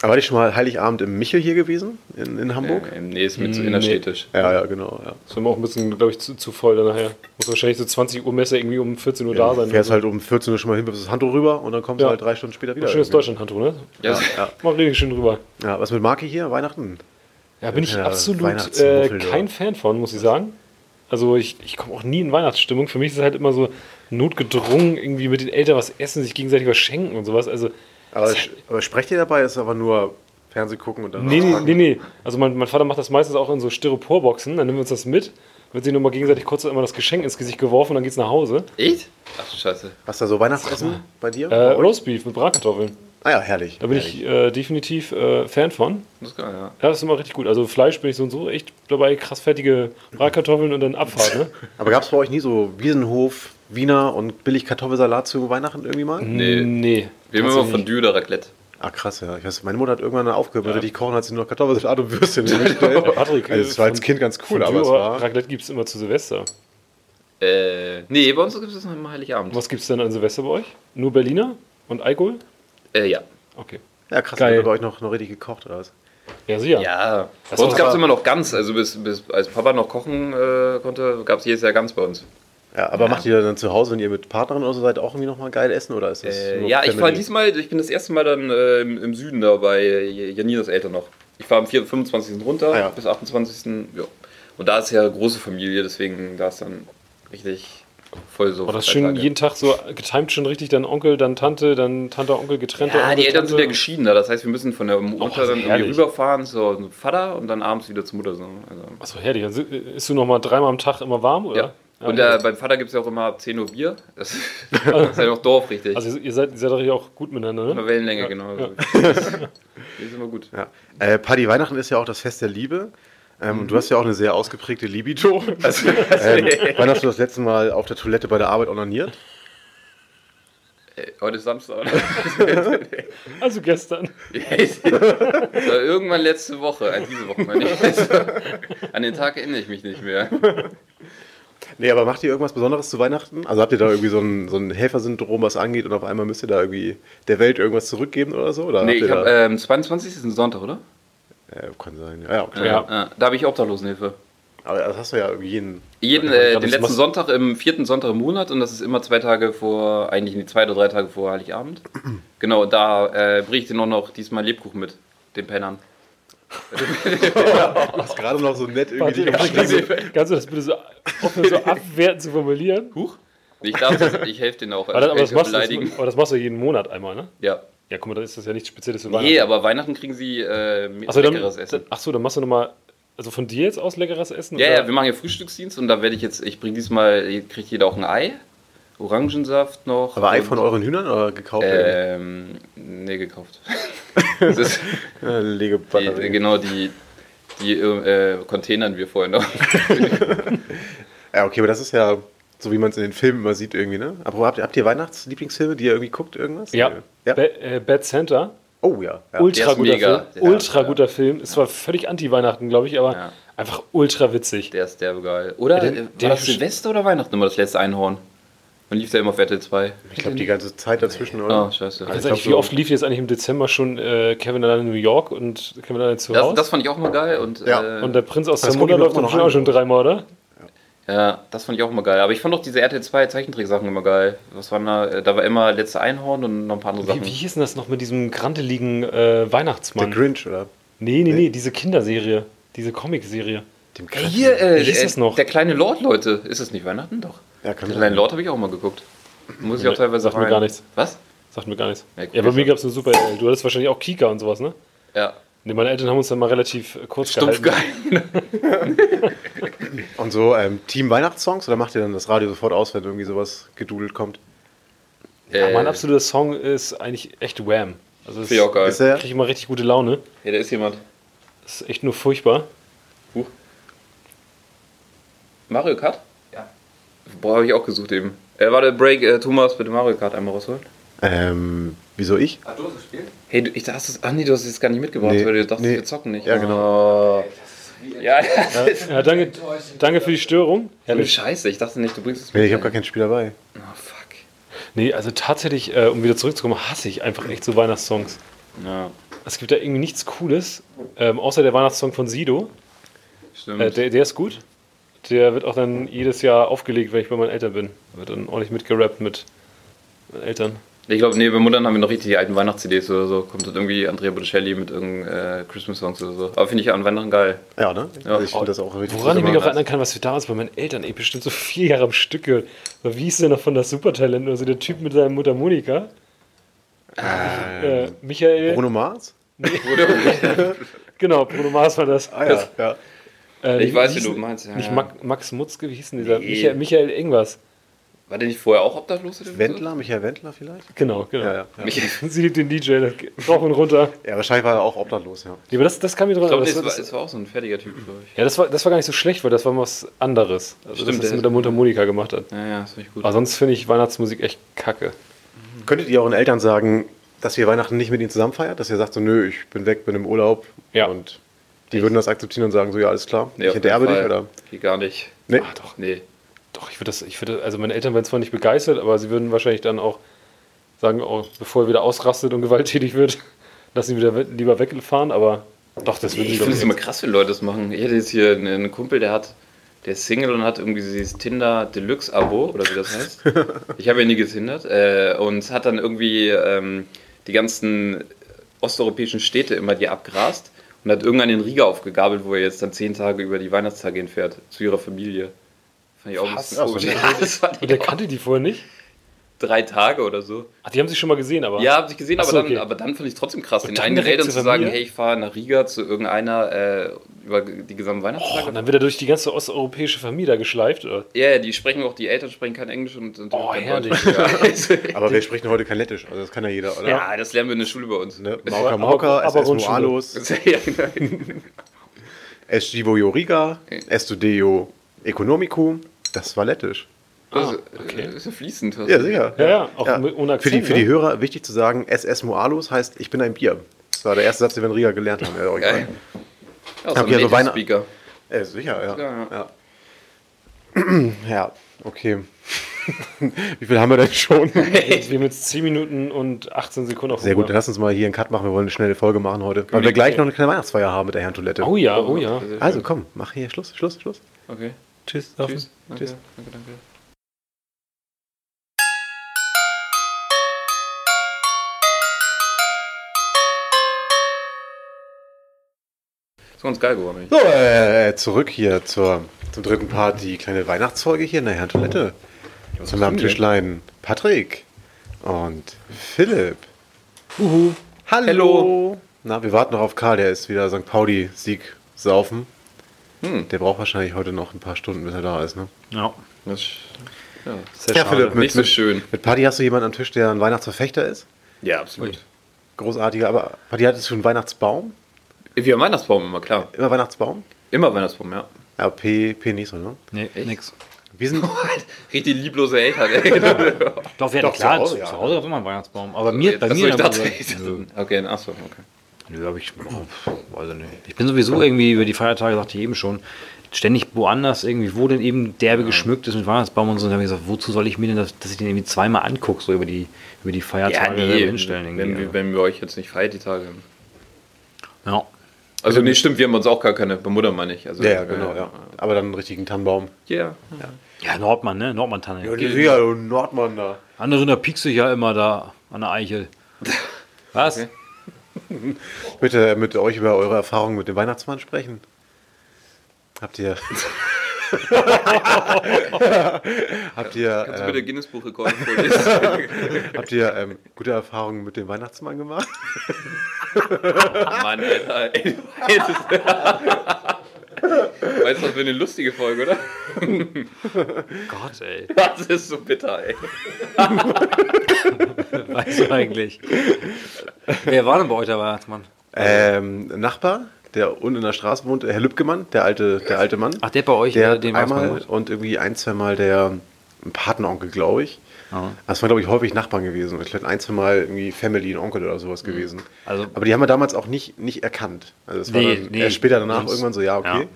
Aber war ich schon mal Heiligabend im Michel hier gewesen, in, in Hamburg? Äh, nee, ist mit so Nee. innerstädtisch. Ja, ja, genau, ja. Das ist immer auch ein bisschen, glaube ich, zu, zu voll dann nachher. Muss wahrscheinlich so 20 Uhr Messe irgendwie um 14 Uhr da Du sein. fährst halt um 14 Uhr schon mal hin, wirfst das Handtuch rüber und dann kommst Ja. du halt drei Stunden später wieder. Schönes. Deutschland-Handtuch, ne? Ja, Ja, Mal richtig schön drüber. ja, was mit Marke hier? Weihnachten? Ja, bin ich Ja, absolut äh, kein ja. Fan von, muss ich sagen. Also ich, ich komme auch nie in Weihnachtsstimmung. Für mich ist es halt immer so notgedrungen, irgendwie mit den Eltern was essen, sich gegenseitig was schenken und sowas. Also Aber, aber sprecht ihr dabei? Ist aber nur Fernseh gucken und dann. nee, nee, nee, nee. Also mein, mein Vater macht das meistens auch in so Styroporboxen, dann nehmen wir uns das mit, wird sich nochmal gegenseitig kurz immer das Geschenk ins Gesicht geworfen und dann geht's nach Hause. echt? Ach du Scheiße. Hast du da so Weihnachtsessen bei dir? Äh, Roastbeef mit Bratkartoffeln. ah ja, herrlich. Da bin herrlich. ich äh, definitiv äh, Fan von. Das ist geil, ja. Ja, das ist immer richtig gut. Also Fleisch bin ich so und so echt dabei, krass fertige Bratkartoffeln und dann Abfahrt, ne? Aber gab es bei euch nie so Wiesenhof, Wiener und billig Kartoffelsalat zu Weihnachten irgendwie mal? Nee. Nee. Wir haben immer Dü oder Raclette. Ah, krass, ja. Ich weiß, meine Mutter hat irgendwann aufgehört mit richtig kochen, hat sie nur noch Kartoffelsalat und Würstchen hingestellt. Patrick, also, es war als Kind ganz cool, aber es war. Raclette gibt es immer zu Silvester. Äh, nee, bei uns gibt es noch immer Heiligabend. Was gibt es denn an Silvester bei euch? Nur Berliner und Alkohol? Äh, ja. Okay. Ja, krass, Geil. hat bei euch noch, noch richtig gekocht oder was? Ja, sicher. Ja. Das bei uns gab es immer noch ganz. Also bis, bis als Papa noch kochen äh, konnte, gab es jedes Jahr ganz bei uns. Ja, aber macht ihr dann zu Hause, wenn ihr mit Partnerin oder so seid, auch irgendwie nochmal geil essen oder ist das Äh, ja, ich war diesmal, ich bin das erste Mal dann äh, im, im Süden da bei Janinas Eltern noch. Ich war am 4, 25. runter Ah, ja. bis 28. Ja. Und da ist ja große Familie, deswegen da ist dann richtig voll so. War das schön jeden Tag so getimt schon richtig? Dann Onkel, dann Tante, dann Tante, Onkel, getrennte Ja, Onkel, die Eltern Tante. sind ja geschieden da. Das heißt, wir müssen von der Mutter also dann irgendwie herrlich. rüberfahren zur Vater und dann abends wieder zur Mutter. So. Also, Achso, herrlich. Dann si- isst du noch mal dreimal am Tag immer warm, oder? ja. Und äh, beim Vater gibt es ja auch immer ab 10 Uhr Bier. Das, das ist ja noch Dorf, richtig. Also ihr seid, ihr seid doch hier auch gut miteinander, ne? der Wellenlänge, Ja, genau. ja. Die ist immer gut. Ja. Äh, Paddy, Weihnachten ist ja auch das Fest der Liebe. Ähm, und Du hast ja auch eine sehr ausgeprägte Libido. Also, ähm, wann hast du das letzte Mal auf der Toilette bei der Arbeit onaniert? äh, heute ist Samstag. Also gestern. das war irgendwann letzte Woche, äh, diese Woche meine ich. An den Tag erinnere ich mich nicht mehr. Nee, aber macht ihr irgendwas Besonderes zu Weihnachten? Also habt ihr da irgendwie so ein, so ein Helfersyndrom, was angeht und auf einmal müsst ihr da irgendwie der Welt irgendwas zurückgeben oder so? Oder Nee, ich habe ähm, 22. ist ein Sonntag, oder? ja, kann sein. Ja, ja, klar. Ja. Ja, da habe ich Obdachlosenhilfe. Aber das hast du ja irgendwie jeden. Jeden, äh, den letzten Sonntag im vierten Sonntag im Monat und das ist immer zwei Tage vor, eigentlich nee, zwei oder drei Tage vor Heiligabend. genau, da äh, bringe ich dir noch, noch diesmal Lebkuchen mit, den Pennern. Du hast gerade noch so nett irgendwie. Warte, kannst, du, kannst du das bitte so, offen so abwertend zu formulieren? Huch? Nee, Ich darf das, ich helfe denen auch. Aber das, aber, das machst du, beleidigen. das, aber das machst du jeden Monat einmal, ne? Ja. Ja, guck mal, dann ist das ja nichts Spezielles für Nee, Weihnachten. aber Weihnachten kriegen sie äh, dann, leckeres Essen. achso, dann machst du nochmal, also von dir jetzt aus leckeres Essen? Ja, oder? ja, wir machen ja Frühstücksdienst und da werde ich jetzt, ich bringe diesmal, kriegt jeder auch ein Ei, Orangensaft noch. Aber Ei von euren Hühnern oder gekauft? Ähm, nee, gekauft. das ist, Ja, Lege die, genau, die, die äh, containern wir vorher noch. Ja, okay, aber das ist ja so, wie man es in den Filmen immer sieht irgendwie, ne? Aber habt ihr, habt ihr Weihnachtslieblingsfilme, die ihr irgendwie guckt, irgendwas? Ja, ja? Ba äh, Bad Center, Oh ja. ja. ultra der guter mega. Film. Ja, ultra ja. guter Film. Es war völlig anti-Weihnachten, glaube ich, aber Ja. einfach ultra witzig. Der ist derbe geil. Oder Der- äh, der- war das Silvester oder Weihnachten immer das letzte Einhorn? Dann lief der immer auf RTL 2. Ich glaube, die ganze Zeit dazwischen, oder? Oh, scheiße. Ehrlich, glaub wie so- oft lief jetzt eigentlich im Dezember schon äh, Kevin allein in New York und Kevin allein zu Das, Hause? das fand ich auch immer geil. Und, Ja. äh, und der Prinz aus Das ich mir läuft noch auch schon dreimal, oder? Ja, das fand ich auch immer geil. Aber ich fand auch diese RTL 2 Zeichentricksachen immer geil. Was waren da? Äh, Da war immer letzte Einhorn und noch ein paar andere Wie, Sachen. wie hieß denn das noch mit diesem granteligen äh, Der Weihnachtsmann? Grinch, oder? Nee, nee, nee, diese Kinderserie. Diese Comicserie. Dem Ey, hier, äh, Wie hieß äh, das noch? der kleine Lord, Leute. Ist es nicht Weihnachten? Doch. Ja, kann Lord habe ich auch mal geguckt. Muss ich auch Nee, teilweise sagt mir gar nichts. Was? Sagt mir gar nichts. Ja, bei mir gab es eine super. Du hattest wahrscheinlich auch Kika und sowas, ne? Ja. Ne, meine Eltern haben uns dann mal relativ äh, kurz Stumpf gehalten. geil. Und so ähm, Team Weihnachtssongs oder macht ihr dann das Radio sofort aus, wenn irgendwie sowas gedudelt kommt? Ja, mein Äh, absoluter Song ist eigentlich echt Wham. Also das auch geil. Ist der? kriege ich mal richtig gute Laune. Ja, da ist jemand. Das ist echt nur furchtbar. Huch. Mario Kart? Boah, habe ich auch gesucht eben. Äh, warte, Break, äh, Thomas, bitte Mario Kart einmal rausholen. Ähm, wieso ich? Ach, du hast gespielt? Hey, du, ich dachte, ach nee, du hast es jetzt gar nicht mitgebracht, Nee, weil du dachtest, nee. wir zocken nicht. Ja, genau. Oh. Ja, ja. Danke, danke für die Störung. Herrlich. Scheiße, ich dachte nicht, du bringst es Nee, ich habe gar kein Spiel dabei. Oh, fuck. Nee, also tatsächlich, äh, um wieder zurückzukommen, hasse ich einfach echt so Weihnachtssongs. Ja, Es gibt da irgendwie nichts Cooles, ähm, außer der Weihnachtssong von Sido. stimmt. Äh, der, der ist gut. Der wird auch dann jedes Jahr aufgelegt, wenn ich bei meinen Eltern bin. Wird dann ordentlich mitgerappt mit meinen Eltern. ich glaube, nee, bei Muttern haben wir noch richtig die alten Weihnachts-CDs oder so. Kommt dort irgendwie Andrea Bocelli mit irgendeinen äh, Christmas-Songs oder so. Aber finde ich an Weihnachten geil. Ja, ne? Ja. Also ich finde das auch richtig Woran ich mich gemacht. erinnern kann, was wir damals bei meinen Eltern, ey, bestimmt so vier Jahre am Stück gehört. So, wie hieß der noch von das Supertalent? Also der Typ mit seiner Mutter Monika. Äh, Michael. Bruno Mars? Genau, Bruno Mars war das. Ah ja, ja. Äh, Ich weiß, wie du meinst, ja, nicht ja. Max, Mutzke, wie hieß denn dieser? Nee. Michael, Michael irgendwas. War der nicht vorher auch obdachlos? Wendler, Michael Wendler vielleicht? Genau, genau. Ja, ja. ja. Michael. Sie liebt den DJ, das rauf und runter. Ja, wahrscheinlich war er auch obdachlos, ja. Nee, aber das, das kam mir dran. Ich glaube, das, es, war- das, war auch so ein fertiger Typ, glaube ich. ja, das war, das war gar nicht so schlecht, weil das war was anderes. Also Stimmt, das, was er mit der Mutter Monika gemacht hat. Ja, ja, das finde ich gut. Aber sonst finde ich Weihnachtsmusik echt kacke. Könntet ihr euren Eltern sagen, dass ihr Weihnachten nicht mit ihnen zusammen feiert? Dass ihr sagt so, nö, ich bin weg, bin im Urlaub. Ja. Und die würden das akzeptieren und sagen so, ja, alles klar, Nee, ich enterbe dich, oder? Geht gar nicht. Nee. Ah, doch. Nee. Doch, ich würde das, ich würde, also meine Eltern wären zwar nicht begeistert, aber sie würden wahrscheinlich dann auch sagen, oh, bevor er wieder ausrastet und gewalttätig wird, lassen ihn wieder lieber wegfahren, aber doch, das würden Ich sie finde doch es immer krass, wenn Leute das machen. Ich hatte jetzt hier einen, einen Kumpel, der hat, der ist Single und hat irgendwie dieses Tinder Deluxe Abo oder wie das heißt. ich habe ja nie getindert äh, und hat dann irgendwie ähm, die ganzen osteuropäischen Städte immer die abgrast und hat irgendwann den Riga aufgegabelt, wo er jetzt dann zehn Tage über die Weihnachtstage hinfährt zu ihrer Familie. Fand ich auch ein bisschen Ach so, komisch. ne? Ja, das fand Und der auch. kannte die vorher nicht? Drei Tage oder so. Ach, die haben sich schon mal gesehen, aber. Ja, habe ich gesehen, Ach aber, so, dann, okay. aber dann fand ich es trotzdem krass, Und den Eltern zur zu sagen, hey, ich fahre nach Riga zu irgendeiner äh, über die gesamten Weihnachtstage. Oh, und dann wird er durch die ganze osteuropäische Familie da geschleift, oder? Ja, ja, die sprechen auch, die Eltern sprechen kein Englisch und sind Oh, herrlich. Aber wir sprechen heute kein Lettisch, also das kann ja jeder, oder? ja, das lernen wir in der Schule bei uns. Ne? Mauka Mauka, aber SS. Moalos, Ja, genau. Es Givo Joriga, Estudeo Economico, das war lettisch. Das okay. äh, ist ja fließend. Ja, sicher. Ja, ja, auch mit- ohne für, die, Akzent, für die ne? Hörer wichtig zu sagen, SS Moalos heißt, ich bin ein Bier. Das war der erste Satz, den wir in Riga gelernt haben. Ja. Ja, so Habt ihr ein so Native Weihnacht- Speaker. Ja, sicher, ja. Ja, ja. ja. Ja, okay. Wie viel haben wir denn schon? Wir haben jetzt 10 Minuten und 18 Sekunden auf Sehr gut, dann lass uns mal hier einen Cut machen. Wir wollen eine schnelle Folge machen heute. Weil wir gleich noch eine kleine Weihnachtsfeier haben mit der Herrentoilette. Oh ja, oh ja. Also komm, mach hier Schluss, Schluss, Schluss. Okay. Tschüss. Tschüss. Danke, Tschüss. danke, danke. Ist ganz geil geworden. So, äh, zurück hier zur, zum dritten Part, die kleine Weihnachtsfolge hier in der Herrentoilette. Jetzt haben wir am Tischlein Patrick und Philipp. Uhu. Hallo. Hallo. Na, wir warten noch auf Karl, der ist wieder St. Pauli-Sieg saufen. Hm. Der braucht wahrscheinlich heute noch ein paar Stunden, bis er da ist, ne? Ja, Das, ja. sehr Ja. Philipp, mit- Nicht so schön. Mit Paddy hast du jemanden am Tisch, der ein Weihnachtsverfechter ist? Ja, absolut. Großartiger, aber Paddy hattest du einen Weihnachtsbaum? Wir haben Weihnachtsbaum immer, klar. Immer Weihnachtsbaum? Immer Weihnachtsbaum, ja. Ja, P, P nicht so, ne? Nee, nix. Wir sind, Richtig lieblose Eltern, ey. Doch, wir Doch, hatten klar, zu Hause, zu ja. Hause gab es immer einen Weihnachtsbaum. Aber mir, bei mir... ich dachte, ich dachte, okay, achso, okay. nö, hab ich... Oh, weiß ich nicht. Ich bin sowieso irgendwie über die Feiertage, sagte ich eben schon, ständig woanders irgendwie, wo denn eben derbe geschmückt ist mit Weihnachtsbaum und so. Und dann habe ich gesagt, wozu soll ich mir denn das, dass ich den irgendwie zweimal angucke, so über die, über die Feiertage selber hinstellen. wenn, irgendwie. wir, wenn wir euch jetzt nicht feiert, die Tage. ja. Also, nee, stimmt, wir haben uns auch gar keine, bei Mutter meine ich. Also, ja, ja, genau, ja. Aber dann einen richtigen Tannenbaum. Ja. ja, Nordmann, ne? Nordmann-Tanne. Ja, du Nordmann da. Andere, da piekst du ja immer da an der Eichel. Was? Okay. Bitte mit euch über eure Erfahrungen mit dem Weihnachtsmann sprechen. Habt ihr. habt ihr, Kannst du bitte ähm, Guinness Buch Rekord vorlesen? habt ihr ähm, gute Erfahrungen mit dem Weihnachtsmann gemacht? Mann, Alter. Ey, du weißt, weißt du, das wird eine lustige Folge, oder? Gott, ey. Das ist so bitter, ey. Weißt du eigentlich? Wer war denn bei euch der Weihnachtsmann? Ähm, Nachbar, der unten in der Straße wohnt, Herr Lübgemann, der alte, der alte Mann. Ach, der bei euch, der den einmal und irgendwie ein, zweimal der Patenonkel, glaube ich. Ja. Das waren, glaube ich, häufig Nachbarn gewesen. Ich glaube, ein, zwei Mal irgendwie Family, ein Onkel oder sowas gewesen. Also- Aber die haben wir damals auch nicht, nicht erkannt. Also es war Nee, dann nee, erst später danach sonst- irgendwann so, ja, okay. Ja.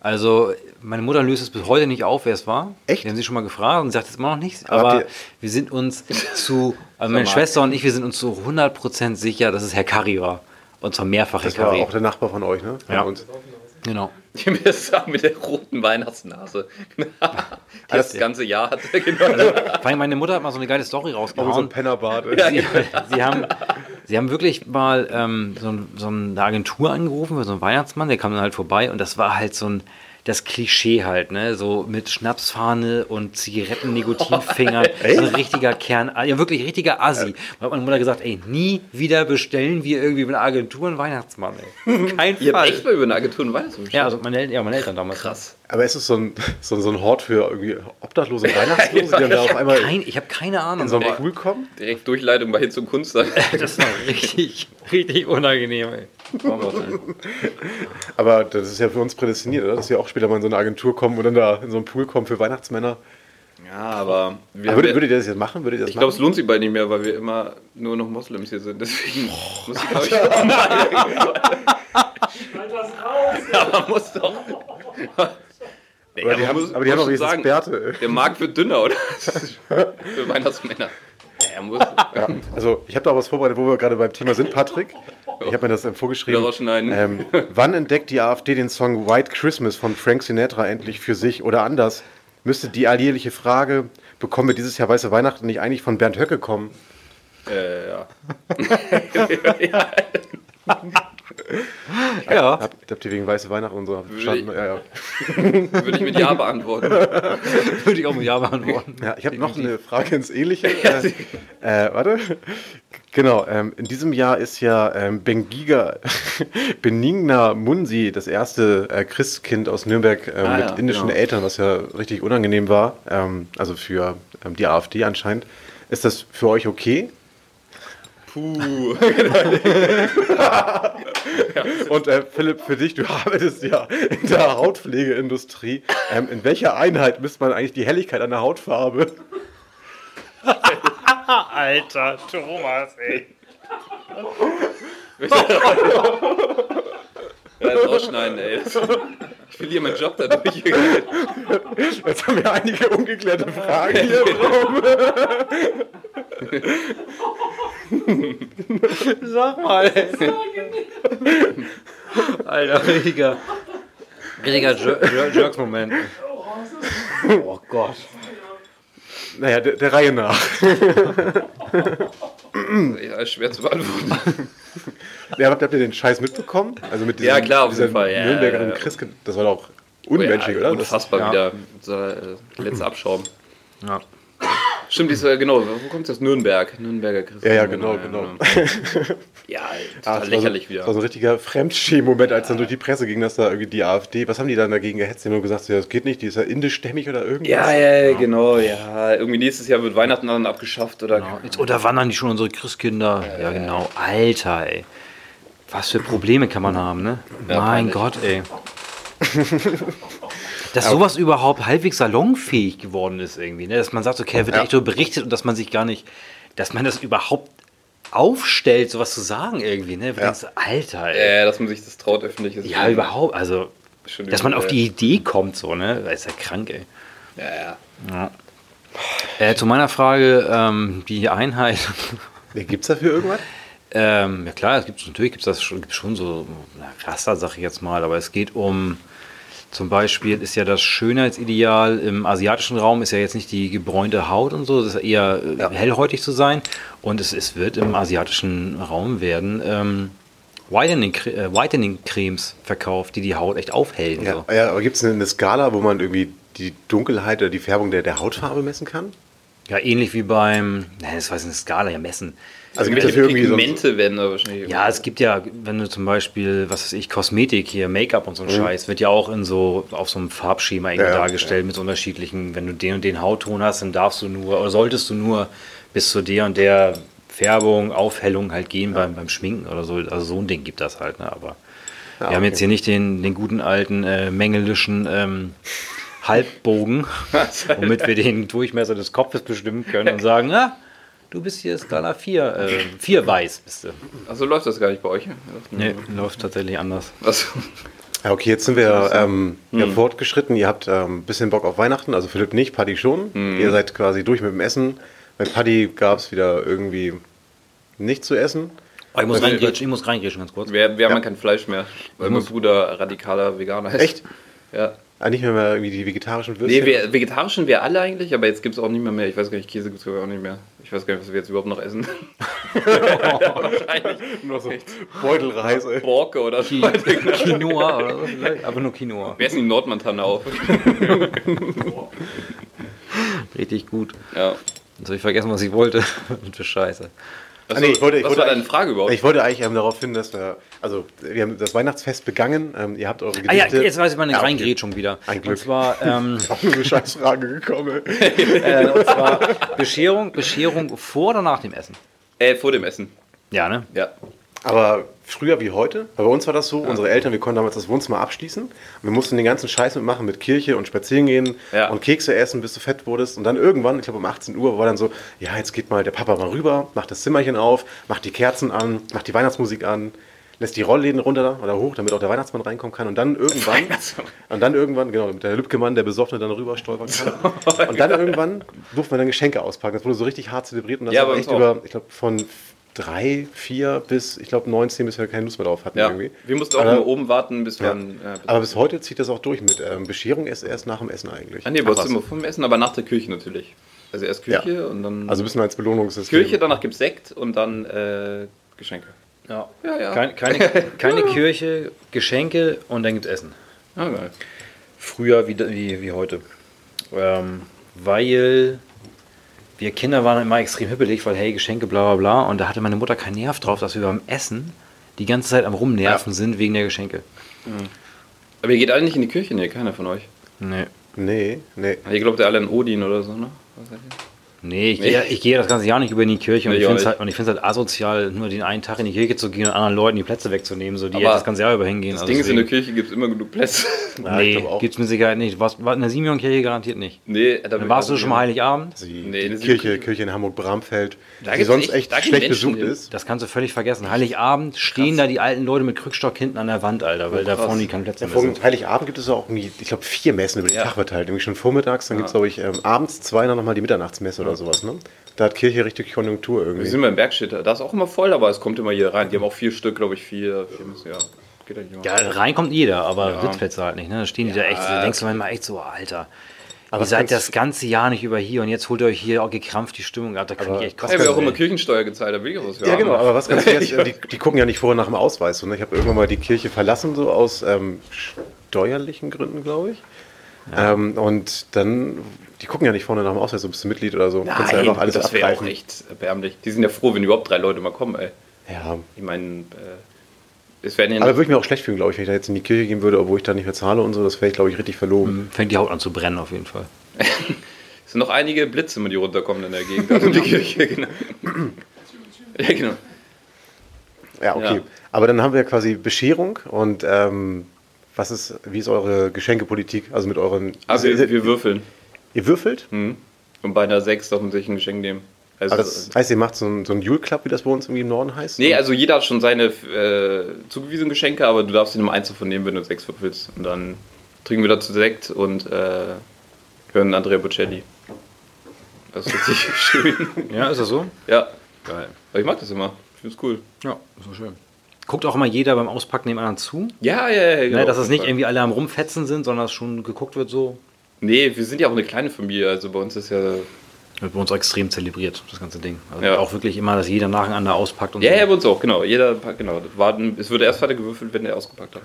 Also, meine Mutter löst es bis heute nicht auf, wer es war. Echt? Wir haben sie schon mal gefragt und sagt es immer noch nicht. Aber Aber, wir sind uns zu, also meine. Schwester und ich, wir sind uns zu 100% sicher, dass es Herr Curry war. Und zwar mehrfach Das war auch der Nachbar von euch, ne? Von Ja. uns. Genau. Die mir sagen mit der roten Weihnachtsnase. Die das ganze Jahr hatte. Genau. Vor allem meine Mutter hat mal so eine geile Story Auch so ein rausgehauen. Pennerbart. Sie, sie, haben, sie haben wirklich mal ähm, so, so eine Agentur angerufen für so einen Weihnachtsmann, der kam dann halt vorbei und das war halt so ein das Klischee halt, ne? So mit Schnapsfahne und Zigaretten, Nikotinfingern. so ein richtiger Kern, ja wirklich richtiger Assi. Da hat meine Mutter gesagt, ey, nie wieder bestellen wir irgendwie mit einer Agentur einen Weihnachtsmann, ey. Kein Ihr habt Fall. echt mal über eine Agentur einen Weihnachtsmann Ja, also meine, ja, meine Eltern damals. Krass. Aber ist es so ein, so, so ein Hort für irgendwie Obdachlose und Weihnachtslose, die dann da auf einmal Kein, ich habe keine Ahnung. in so aber Pool kommen? Direkt Durchleitung bei Hitz und Kunst. Das war richtig, richtig unangenehm, ey. Aber das ist ja für uns prädestiniert, oder? Dass wir auch später mal in so eine Agentur kommen und dann da in so einen Pool kommen für Weihnachtsmänner. Ja, aber. Aber würdet, ja- würdet ihr das jetzt machen? Würdet ihr das ich glaube, es lohnt sich bald nicht mehr, weil wir immer nur noch Moslems hier sind. Deswegen muss ich, glaube ich, auch mal. Ja, man muss doch. Nee, aber die man haben, muss- aber die haben schon wenigstens sagen, Bärte. Der Markt wird dünner, oder? Für Weihnachtsmänner. Er muss. Ja, also ich habe da was vorbereitet, wo wir gerade beim Thema sind, Patrick. Ich habe mir das ähm, vorgeschrieben. Ähm, wann entdeckt die AfD den Song White Christmas von Frank Sinatra endlich für sich oder anders? Müsste die alljährliche Frage, bekommen wir dieses Jahr weiße Weihnachten nicht eigentlich von Bernd Höcke kommen? Äh, ja. Ja. Habt, habt ihr wegen weiße Weihnachten und so verstanden? ich- Ja, ja. Würde ich mit Ja beantworten. Würde ich auch mit Ja beantworten. ja, ich habe noch eine Frage ins Ähnliche. Äh, äh, warte. Genau, ähm, in diesem Jahr ist ja ähm, Bengiga Benigna Munsi, das erste äh, Christkind aus Nürnberg äh, Ah, mit ja, indischen genau. Eltern, was ja richtig unangenehm war, ähm, also für ähm, die AfD anscheinend. Ist das für euch okay? Puh. Und äh, Philipp, für dich, du arbeitest ja in der Hautpflegeindustrie. Ähm, in welcher Einheit misst man eigentlich die Helligkeit der Hautfarbe? Alter, Thomas, ey. Ja, das rausschneiden, ey. Ich verliere meinen Job dadurch. Jetzt haben wir einige ungeklärte Fragen hier im. Sag mal. Alter, richtiger, richtiger Jer- Jer- Jerks-Moment. Oh Gott. Naja, der, der Reihe nach. ja, ist schwer zu beantworten. Ja, habt ihr den Scheiß mitbekommen? Also mit Ja, klar, auf jeden Fall, ja, Nürnbergerin ja, ja. Chris, das war doch unmenschlich, ja, oder? Das, Unfassbar ja. wieder. So, äh, letzter Abschaum. Ja. Stimmt, diese, genau, wo kommt das? Nürnberg. Nürnberger Christen. ja, ja, genau, genau. Ja, Ah, total das lächerlich war so, wieder. Das war so ein richtiger Fremdschämen-Moment, als dann durch die Presse ging, dass da irgendwie die AfD, was haben die dann dagegen gehetzt? Die haben nur gesagt, ja, das geht nicht, die ist ja indischstämmig oder irgendwas. ja, ja, genau, ja. Irgendwie nächstes Jahr wird Weihnachten dann abgeschafft oder. Genau. Jetzt unterwandern die schon unsere Christkinder. Ja, genau. Alter, ey. Was für Probleme kann man haben, ne? Ja, mein peinlich. Gott, ey. Dass sowas überhaupt halbwegs salonfähig geworden ist irgendwie, ne? Dass man sagt, okay, wird Ja. echt so berichtet und dass man sich gar nicht, dass man das überhaupt aufstellt, sowas zu sagen irgendwie, ne? Ja. denkst, Alter, ey. Äh, dass man sich das traut, öffentlich ist. Ja, überhaupt, also, dass man auf die Idee kommt, so, ne? Das ist ja krank, ey. Ja, ja. Äh, zu meiner Frage, ähm, die Einheit. Ja, gibt's dafür irgendwas? Ähm, ja klar, es gibt natürlich gibt's das schon, gibt's schon so Raster, sag ich jetzt mal, aber es geht um zum Beispiel ist ja das Schönheitsideal im asiatischen Raum ist ja jetzt nicht die gebräunte Haut und so, es ist eher äh, Ja. hellhäutig zu sein und es, es wird im asiatischen Raum werden ähm, Whitening, Cre- äh, Whitening Cremes verkauft, die die Haut echt aufhellen. Ja, So. ja aber gibt es eine, Skala, wo man irgendwie die Dunkelheit oder die Färbung der, der Hautfarbe messen kann? ja, ähnlich wie beim, nein, das war eine Skala, ja messen. Also gibt es irgendwie Pigmente werden da wahrscheinlich. Ja, es gibt ja, wenn du zum Beispiel, was weiß ich, Kosmetik hier, Make-up und so ein Scheiß, wird ja auch in so, auf so einem Farbschema irgendwie Ja, ja, dargestellt mit so unterschiedlichen, wenn du den und den Hautton hast, dann darfst du nur, oder solltest du nur bis zu der und der Färbung, Aufhellung halt gehen beim, beim Schminken oder so. Also so ein Ding gibt das halt, ne? Aber wir haben okay. jetzt hier nicht den, den guten alten äh, mängelischen ähm, Halbbogen, womit wir den Durchmesser des Kopfes bestimmen können und sagen, na, du bist hier Skala 4, äh, 4 weiß bist du. Achso, läuft das gar nicht bei euch? Nee, läuft tatsächlich anders. Achso. Ja, okay, jetzt sind wir ähm, ja, fortgeschritten. Ihr habt ein ähm, bisschen Bock auf Weihnachten, also Philipp nicht, Paddy schon. Ihr seid quasi durch mit dem Essen. Bei Paddy gab es wieder irgendwie nichts zu essen. Oh, ich muss Also, reingrätschen, ich muss reingrätschen ganz kurz. Wir, wir haben Ja. ja kein Fleisch mehr, weil mein Bruder radikaler Veganer ist. Echt? Ja. Ah, nicht mehr, mehr irgendwie die vegetarischen Würstchen? Nee, wir, vegetarischen wir alle eigentlich, aber jetzt gibt es auch nicht mehr mehr. Ich weiß gar nicht, Käse gibt es auch nicht mehr. Ich weiß gar nicht, was wir jetzt überhaupt noch essen. Wahrscheinlich Nur so Beutelreis, ey. Borke oder so. Quinoa oder so vielleicht, aber nur Quinoa. Wir essen die Nordmantanne auf. Richtig gut. Ja. Jetzt habe ich vergessen, was ich wollte. Und für Scheiße. Achso, nee, ich wollte- ich was wollte war deine eigentlich- Frage überhaupt? Ich wollte eigentlich ähm, darauf hin, dass wir, also wir haben das Weihnachtsfest begangen, ähm, ihr habt eure Gedichte... Ah ja, jetzt weiß ich meine Ja, okay. Reingrätschung wieder. Ein Glück. Und zwar, ähm, Auch nur eine Scheißfrage gekommen. äh, und zwar Bescherung, Bescherung vor oder nach dem Essen? Äh, vor dem Essen. Ja, ne? Ja. Aber früher wie heute, weil bei uns war das so, unsere Eltern, wir konnten damals das Wohnzimmer abschließen. Und wir mussten den ganzen Scheiß mitmachen mit Kirche und spazieren gehen Ja. und Kekse essen, bis du fett wurdest. Und dann irgendwann, ich glaube um 18 Uhr, war dann so, ja, jetzt geht mal der Papa mal rüber, macht das Zimmerchen auf, macht die Kerzen an, macht die Weihnachtsmusik an, lässt die Rollläden runter oder hoch, damit auch der Weihnachtsmann reinkommen kann. Und dann irgendwann, und dann irgendwann, genau, mit der Lübcke-Mann, der Besoffene dann rüber stolpern kann. Und dann irgendwann durfte man dann Geschenke auspacken. Das wurde so richtig hart zelebriert und das Ja, war echt über, ich glaube, von drei, vier bis, ich glaube, 19, bis wir keine Lust mehr drauf hatten ja. irgendwie. Wir mussten auch Aber- immer oben warten, bis Ja. man. Ja, bis Aber bis heute zieht das auch durch mit ähm, Bescherung erst, erst nach dem Essen eigentlich. Ah, nee, bei uns immer vom Essen, aber nach der Kirche natürlich. Also erst Kirche Ja. und dann. Also ein bisschen als Belohnungssystem. Kirche, danach gibt es Sekt und dann äh, Geschenke. Ja. Ja, ja. Kein, keine keine Kirche, Geschenke und dann gibt's Essen. Ah, geil. Früher wie, wie, wie heute. Ähm, weil wir Kinder waren immer extrem hippelig, weil hey, Geschenke, bla bla bla. Und da hatte meine Mutter keinen Nerv drauf, dass wir beim Essen die ganze Zeit am Rumnerven sind wegen der Geschenke. Aber ihr geht alle nicht in die Kirche? Nee, keiner von euch. Nee. Nee, nee. Ihr glaubt ja alle an Odin oder so, ne? Was seid ihr? Nee, ich, Nee. Gehe, ich gehe das ganze Jahr nicht über in die Kirche und Nee, ich finde es halt, halt asozial, nur den einen Tag in die Kirche zu gehen und anderen Leuten die Plätze wegzunehmen, so die halt das ganze Jahr über hingehen. Das Also Ding ist, in der deswegen- Kirche gibt es immer genug Plätze. Ja, nee, auch. gibt's mit Sicherheit nicht. Was, war in der Simeon-Kirche garantiert nicht. nee, da Dann warst du schon mal Heiligabend? Also die, Nee, die Kirche, Kirche in Hamburg-Bramfeld, Da die sonst echt- echt, da schlecht Menschen besucht ist. Das kannst du völlig vergessen. Heiligabend stehen da die alten Leute mit Krückstock hinten an der Wand, Alter, weil da krass. vorne die keine Plätze mehr sind. Heiligabend gibt es auch irgendwie, ich glaube, vier Messen über den. Tag verteilt. Nämlich schon vormittags, dann gibt es, glaube ich, ähm, abends zwei, dann nochmal die Mitternachtsmesse oder sowas. Ne? Da hat Kirche richtig Konjunktur Wir irgendwie. sind beim Bergstedt, da ist auch immer voll, aber es kommt immer jeder rein. Die haben auch vier Stück, glaube ich, vier. vier müssen, ja, geht eigentlich immer. Ja, rein kommt jeder, aber Ja. Sitzplätze halt nicht. Ne? Da stehen die da echt, da denkst du manchmal echt so, Alter. Aber ihr seid das ganze Jahr nicht über hier und jetzt holt ihr euch hier auch gekrampft die Stimmung ab. Da kann Aber ich echt Ja, kotzen. wir auch immer ey. Kirchensteuer gezahlt, da will ich auch was Ja, genau, aber was ganz jetzt, Ja. die, die gucken ja nicht vorher nach dem Ausweis. So, ne? Ich habe irgendwann mal die Kirche verlassen, so aus ähm, steuerlichen Gründen, glaube ich. Ähm, und dann, die gucken ja nicht vorne nach dem Ausweis, so bist du Mitglied oder so. Kannst du Nein, einfach alles das wäre auch echt erbärmlich. Die sind ja froh, wenn überhaupt drei Leute mal kommen, ey. Ja, Ich meine, äh, es werden ja aber würde ich mir auch schlecht fühlen, glaube ich, wenn ich da jetzt in die Kirche gehen würde, obwohl ich da nicht mehr zahle und so. Das wäre ich, glaube ich, richtig verlogen. Fängt die Haut an zu brennen auf jeden Fall. es sind noch einige Blitze, die runterkommen in der Gegend. Also die Kirche, genau. ja, genau. Ja, okay. Ja. Aber dann haben wir quasi Bescherung und ähm, was ist, wie ist eure Geschenkepolitik? Also mit euren. Aber wir, wir würfeln. Ihr würfelt? Mhm. Und bei einer 6 darf man sich ein Geschenk nehmen. Also, Aber das heißt, ihr macht so ein, so ein Jule Club, wie das bei uns irgendwie im Norden heißt? nee, also jeder hat schon seine äh, zugewiesenen Geschenke, aber du darfst dir nur eins davon nehmen, wenn du sechs würfelst. Und dann trinken wir dazu Sekt und äh, hören Andrea Bocelli. Das ist richtig schön. Ja, ist das so? Ja, Geil. aber ich mag das immer. Ich finde es cool. Ja, so schön. Guckt auch immer jeder beim Auspacken dem anderen zu. Ja, ja, ja. genau, Ne, dass es jeden nicht Fall. irgendwie alle am Rumfetzen sind, sondern dass schon geguckt wird so. Nee, wir sind ja auch eine kleine Familie. Also bei uns ist ja. Wird bei uns extrem zelebriert, das ganze Ding. Also Ja. auch wirklich immer, dass jeder nacheinander auspackt und Ja, so. ja, bei uns auch, genau. Jeder, genau. das war- Es wird erst weiter gewürfelt, wenn er ausgepackt hat.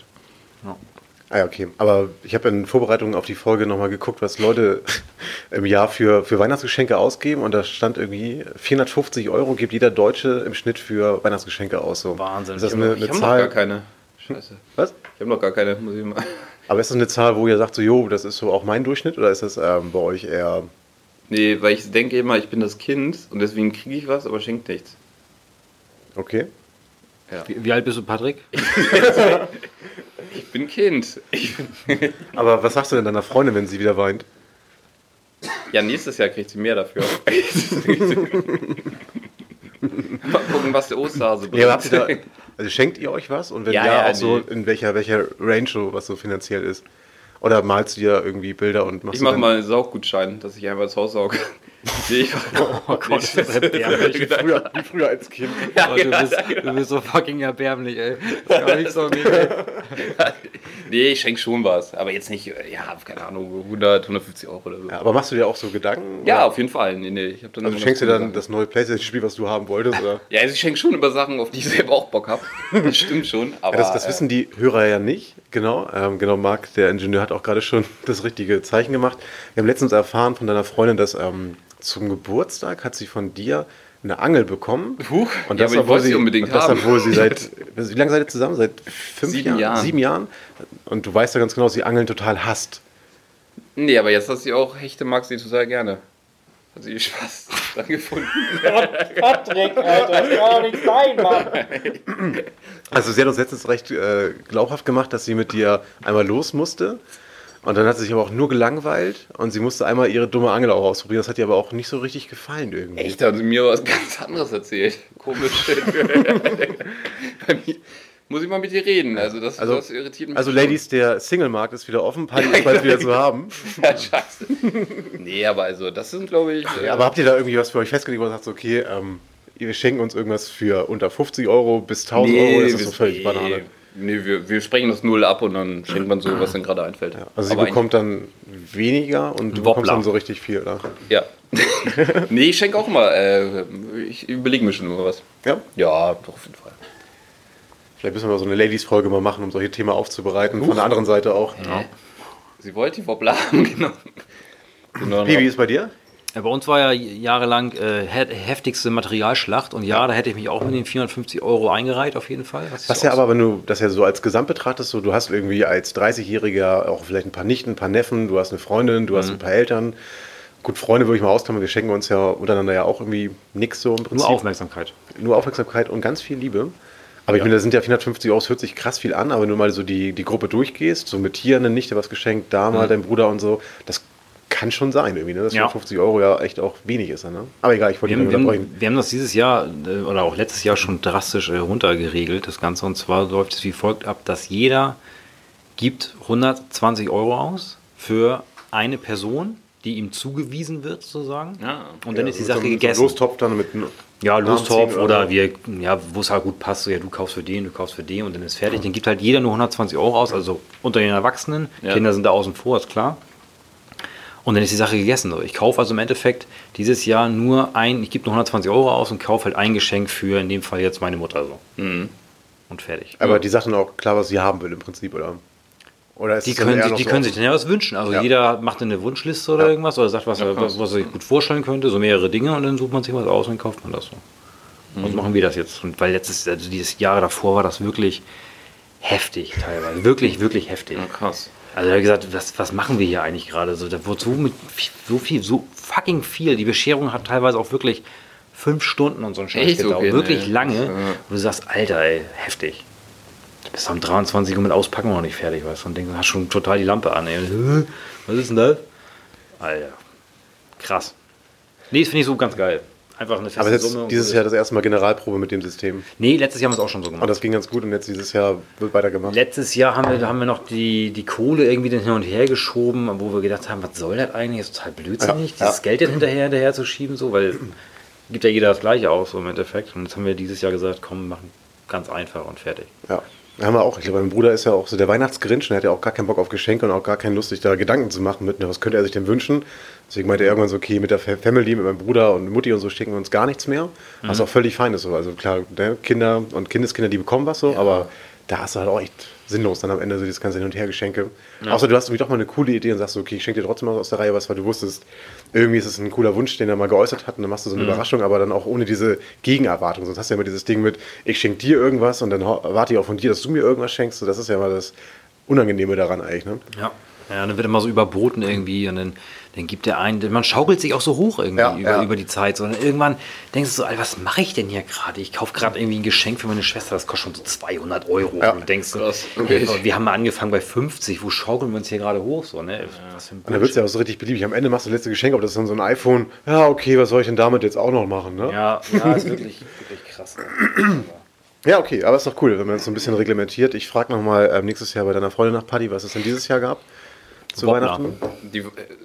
Ah ja, okay. Aber ich habe in Vorbereitung auf die Folge nochmal geguckt, was Leute im Jahr für, für Weihnachtsgeschenke ausgeben. Und da stand irgendwie 450 Euro gibt jeder Deutsche im Schnitt für Weihnachtsgeschenke aus. So. Wahnsinn. Ist das Ich eine, Ich eine habe noch gar Zahl? keine. Scheiße. Was? Ich habe noch gar keine, muss ich mal. Aber ist das eine Zahl, wo ihr sagt, so, jo, das ist so auch mein Durchschnitt? Oder ist das ähm, bei euch eher. Nee, weil ich denke immer, ich bin das Kind und deswegen kriege ich was, aber schenkt nichts. Okay? Wie, wie alt bist du, Patrick? Ich bin Kind. Ich bin Aber was sagst du denn deiner Freundin, wenn sie wieder weint? ja, nächstes Jahr kriegt sie mehr dafür. Mal gucken, was der Osterhase bringt. Ja, da, also schenkt ihr euch was? Und wenn ja, Ja, ja, auch so in welcher, welcher Range so, was so finanziell ist? Oder malst du dir irgendwie Bilder und machst ich mache dann- mal einen Saugutschein, dass ich einfach ins Haus sauge. Nee, ich Oh Gott, das ist erbärmlich. wie früher, wie früher als Kind. Oh, du, bist, du bist so fucking erbärmlich, ey. Das kann nicht so nehmen, ey. nee, ich schenke schon was. Aber jetzt nicht, ja, keine Ahnung, 100, 150 Euro oder so. Ja, aber machst du dir auch so Gedanken? Ja, Oder? auf jeden Fall. Nee, nee, ich hab dann Also schenkst du noch dann Sachen. das neue Playstation-Spiel, was du haben wolltest? Oder? Ja, also ich schenke schon über Sachen, auf die ich selber auch Bock habe. Das stimmt schon. Aber, Ja, das, das äh, wissen die Hörer ja nicht, genau. Ähm, genau, Marc, der Ingenieur, hat auch gerade schon das richtige Zeichen gemacht. Wir haben letztens erfahren von deiner Freundin, dass ähm, zum Geburtstag hat sie von dir eine Angel bekommen. Huch, und ja, das, aber ich obwohl wollte sie unbedingt und das, haben. obwohl sie seit, wie lange seid ihr zusammen? Seit fünf Sieben Jahren? Jahren. Sieben Jahren. Und du weißt ja ganz genau, dass sie Angeln total hasst. Nee, aber jetzt, dass sie auch Hechte mag, sie total gerne. Hat sie Spaß dran gefunden. Patrick, Alter, das kann doch nicht sein, Mann. Also sie hat uns letztens recht äh, glaubhaft gemacht, dass sie mit dir einmal los musste. Und dann hat sie sich aber auch nur gelangweilt und sie musste einmal ihre dumme Angel auch ausprobieren. Das hat ihr aber auch nicht so richtig gefallen irgendwie. Echt, da hat sie mir was ganz anderes erzählt. Komisch. Bei mir muss ich mal mit ihr reden. Also das, Also- das irritiert mich. Also schon. Ladies, der Single-Markt ist wieder offen, Party ist bald wieder zu haben. Ja, scheiße. Nee, aber also das sind, glaube ich. äh, aber habt ihr da irgendwie was für euch festgelegt, wo ihr sagt, okay, ähm, wir schenken uns irgendwas für unter 50 Euro bis 1000 Euro? Das ist so völlig nee, Banane. Nee, wir, wir sprechen das Null ab und dann schenkt man so, was dann gerade einfällt. Also sie Aber bekommt dann weniger und du Wobbler. bekommst dann so richtig viel. Oder? Ja. nee, ich schenke auch mal. Äh, ich überlege mir schon immer was. Ja, Ja, doch, auf jeden Fall. vielleicht müssen wir mal so eine Ladies-Folge mal machen, um solche Themen aufzubereiten. Von der anderen Seite auch. Sie wollte die Wobbler haben, genau. wie ist bei dir? Ja, bei uns war ja jahrelang äh, he- heftigste Materialschlacht und ja, da hätte ich mich auch mit den 450 Euro eingereiht, auf jeden Fall. Was ja aber, wenn du das ja so als Gesamt betrachtest, so du hast irgendwie als 30-Jähriger auch vielleicht ein paar Nichten, ein paar Neffen, du hast eine Freundin, du hast Mhm. ein paar Eltern, Gut, Freunde würde ich mal ausklammern, wir schenken uns ja untereinander ja auch irgendwie nichts so im Prinzip. Nur Aufmerksamkeit. Nur Aufmerksamkeit und ganz viel Liebe. Aber ich meine, da sind ja 450 Euro, das hört sich krass viel an, aber wenn du mal so die, die Gruppe durchgehst, so mit hier eine Nichte was geschenkt, da mal dein Bruder und so, das kann schon sein irgendwie, ne? dass Ja. 450 Euro ja echt auch wenig ist. Ne? Aber egal, ich wollte Wir haben, wir, haben, wir haben das dieses Jahr äh, oder auch letztes Jahr schon drastisch äh, runtergeregelt, das Ganze. Und zwar läuft es wie folgt ab, dass jeder gibt 120 Euro aus für eine Person, die ihm zugewiesen wird, sozusagen. Ja. Und dann ist die Sache so gegessen. Lostopf dann mit Ja, Lostopf ziehen oder wir, ja, wo es halt gut passt, so, ja, du kaufst für den, du kaufst für den und dann ist fertig. Dann gibt halt jeder nur 120 Euro aus, also unter den Erwachsenen. Ja. Kinder sind da außen vor, ist klar. Und dann ist die Sache gegessen. So. Ich kaufe also im Endeffekt dieses Jahr nur ein, ich gebe nur 120 Euro aus und kaufe halt ein Geschenk für in dem Fall jetzt meine Mutter so. Mhm. Und fertig. Aber die sagt dann auch klar, was sie haben will im Prinzip, oder? Oder ist Die können, noch die so können sich dann ja was wünschen. Also Ja. jeder macht eine Wunschliste oder Ja. irgendwas oder sagt, was, er, was, was er sich gut vorstellen könnte, so mehrere Dinge und dann sucht man sich was aus und dann kauft man das so. Und so machen wir das jetzt. Und weil letztes, also dieses Jahr davor war das wirklich heftig teilweise. Wirklich, wirklich heftig. Ja, krass. Also er hat gesagt, was, was machen wir hier eigentlich gerade? So, da wurde so mit so viel, so fucking viel. Die Bescherung hat teilweise auch wirklich fünf Stunden und so ein Scheiß Echt? gedauert. Okay, wirklich nee. lange. Ja. Und du sagst, Alter, ey, heftig. Du bist am 23 Uhr mit Auspacken noch nicht fertig, weißt du? Und denkst, hast schon total die Lampe an. Ey. "Hä? Was ist denn das? Alter. Krass. Nee, das finde ich so ganz geil. Einfach eine feste Aber jetzt Summe. dieses Jahr das erste Mal Generalprobe mit dem System. Nee, letztes Jahr haben wir es auch schon so gemacht. Und das ging ganz gut und jetzt dieses Jahr wird weitergemacht. Letztes Jahr haben wir, haben wir noch die, die Kohle irgendwie dann hin und her geschoben, wo wir gedacht haben, was soll das eigentlich? Das ist total blödsinnig, Ja, dieses ja. Geld jetzt hinterher, hinterher zu schieben, so, weil gibt ja jeder das gleiche aus, so im Endeffekt. Und jetzt haben wir dieses Jahr gesagt, komm, wir machen ganz einfach und fertig. Ja. Haben wir auch. Ich glaube, mein Bruder ist ja auch so der Weihnachtsgrinch und er hat ja auch gar keinen Bock auf Geschenke und auch gar keine Lust, sich da Gedanken zu machen mit, was könnte er sich denn wünschen. Deswegen meinte er irgendwann so, okay, mit der Fa- Family, mit meinem Bruder und Mutti und so schicken wir uns gar nichts mehr. Was auch völlig fein ist so. Also klar, ne, Kinder und Kindeskinder, die bekommen was so, aber da ist halt auch echt sinnlos dann am Ende so dieses ganze Hin- und Her-Geschenke. Außer du hast irgendwie doch mal eine coole Idee und sagst so, okay, ich schenke dir trotzdem mal aus der Reihe was, weil du wusstest, irgendwie ist es ein cooler Wunsch, den er mal geäußert hat und dann machst du so eine Überraschung, aber dann auch ohne diese Gegenerwartung. Sonst hast du ja immer dieses Ding mit, ich schenke dir irgendwas und dann erwarte ich auch von dir, dass du mir irgendwas schenkst. So, das ist ja immer das Unangenehme daran eigentlich. Ne? Ja. Ja, dann wird immer so überboten irgendwie und dann, dann gibt der einen, man schaukelt sich auch so hoch irgendwie Ja, über, ja. über die Zeit. So, und irgendwann denkst du so, Alter, was mache ich denn hier gerade? Ich kaufe gerade irgendwie ein Geschenk für meine Schwester, das kostet schon so 200 Euro. Ja. Und du denkst Krass, okay. wir haben mal angefangen bei 50, wo schaukeln wir uns hier gerade hoch? So, ne? Was für ein Und dann wird es ja auch so richtig beliebig. Am Ende machst du das letzte Geschenk, ob das ist dann so ein iPhone. Ja, okay, was soll ich denn damit jetzt auch noch machen? Ne? Ja, ja, ist wirklich, wirklich krass. Ja, okay, aber ist doch cool, wenn man es so ein bisschen reglementiert. Ich frage nochmal ähm, nächstes Jahr bei deiner Freundin nach Paddy, was es denn dieses Jahr gab. Zu Wobner. Weihnachten. Die, äh,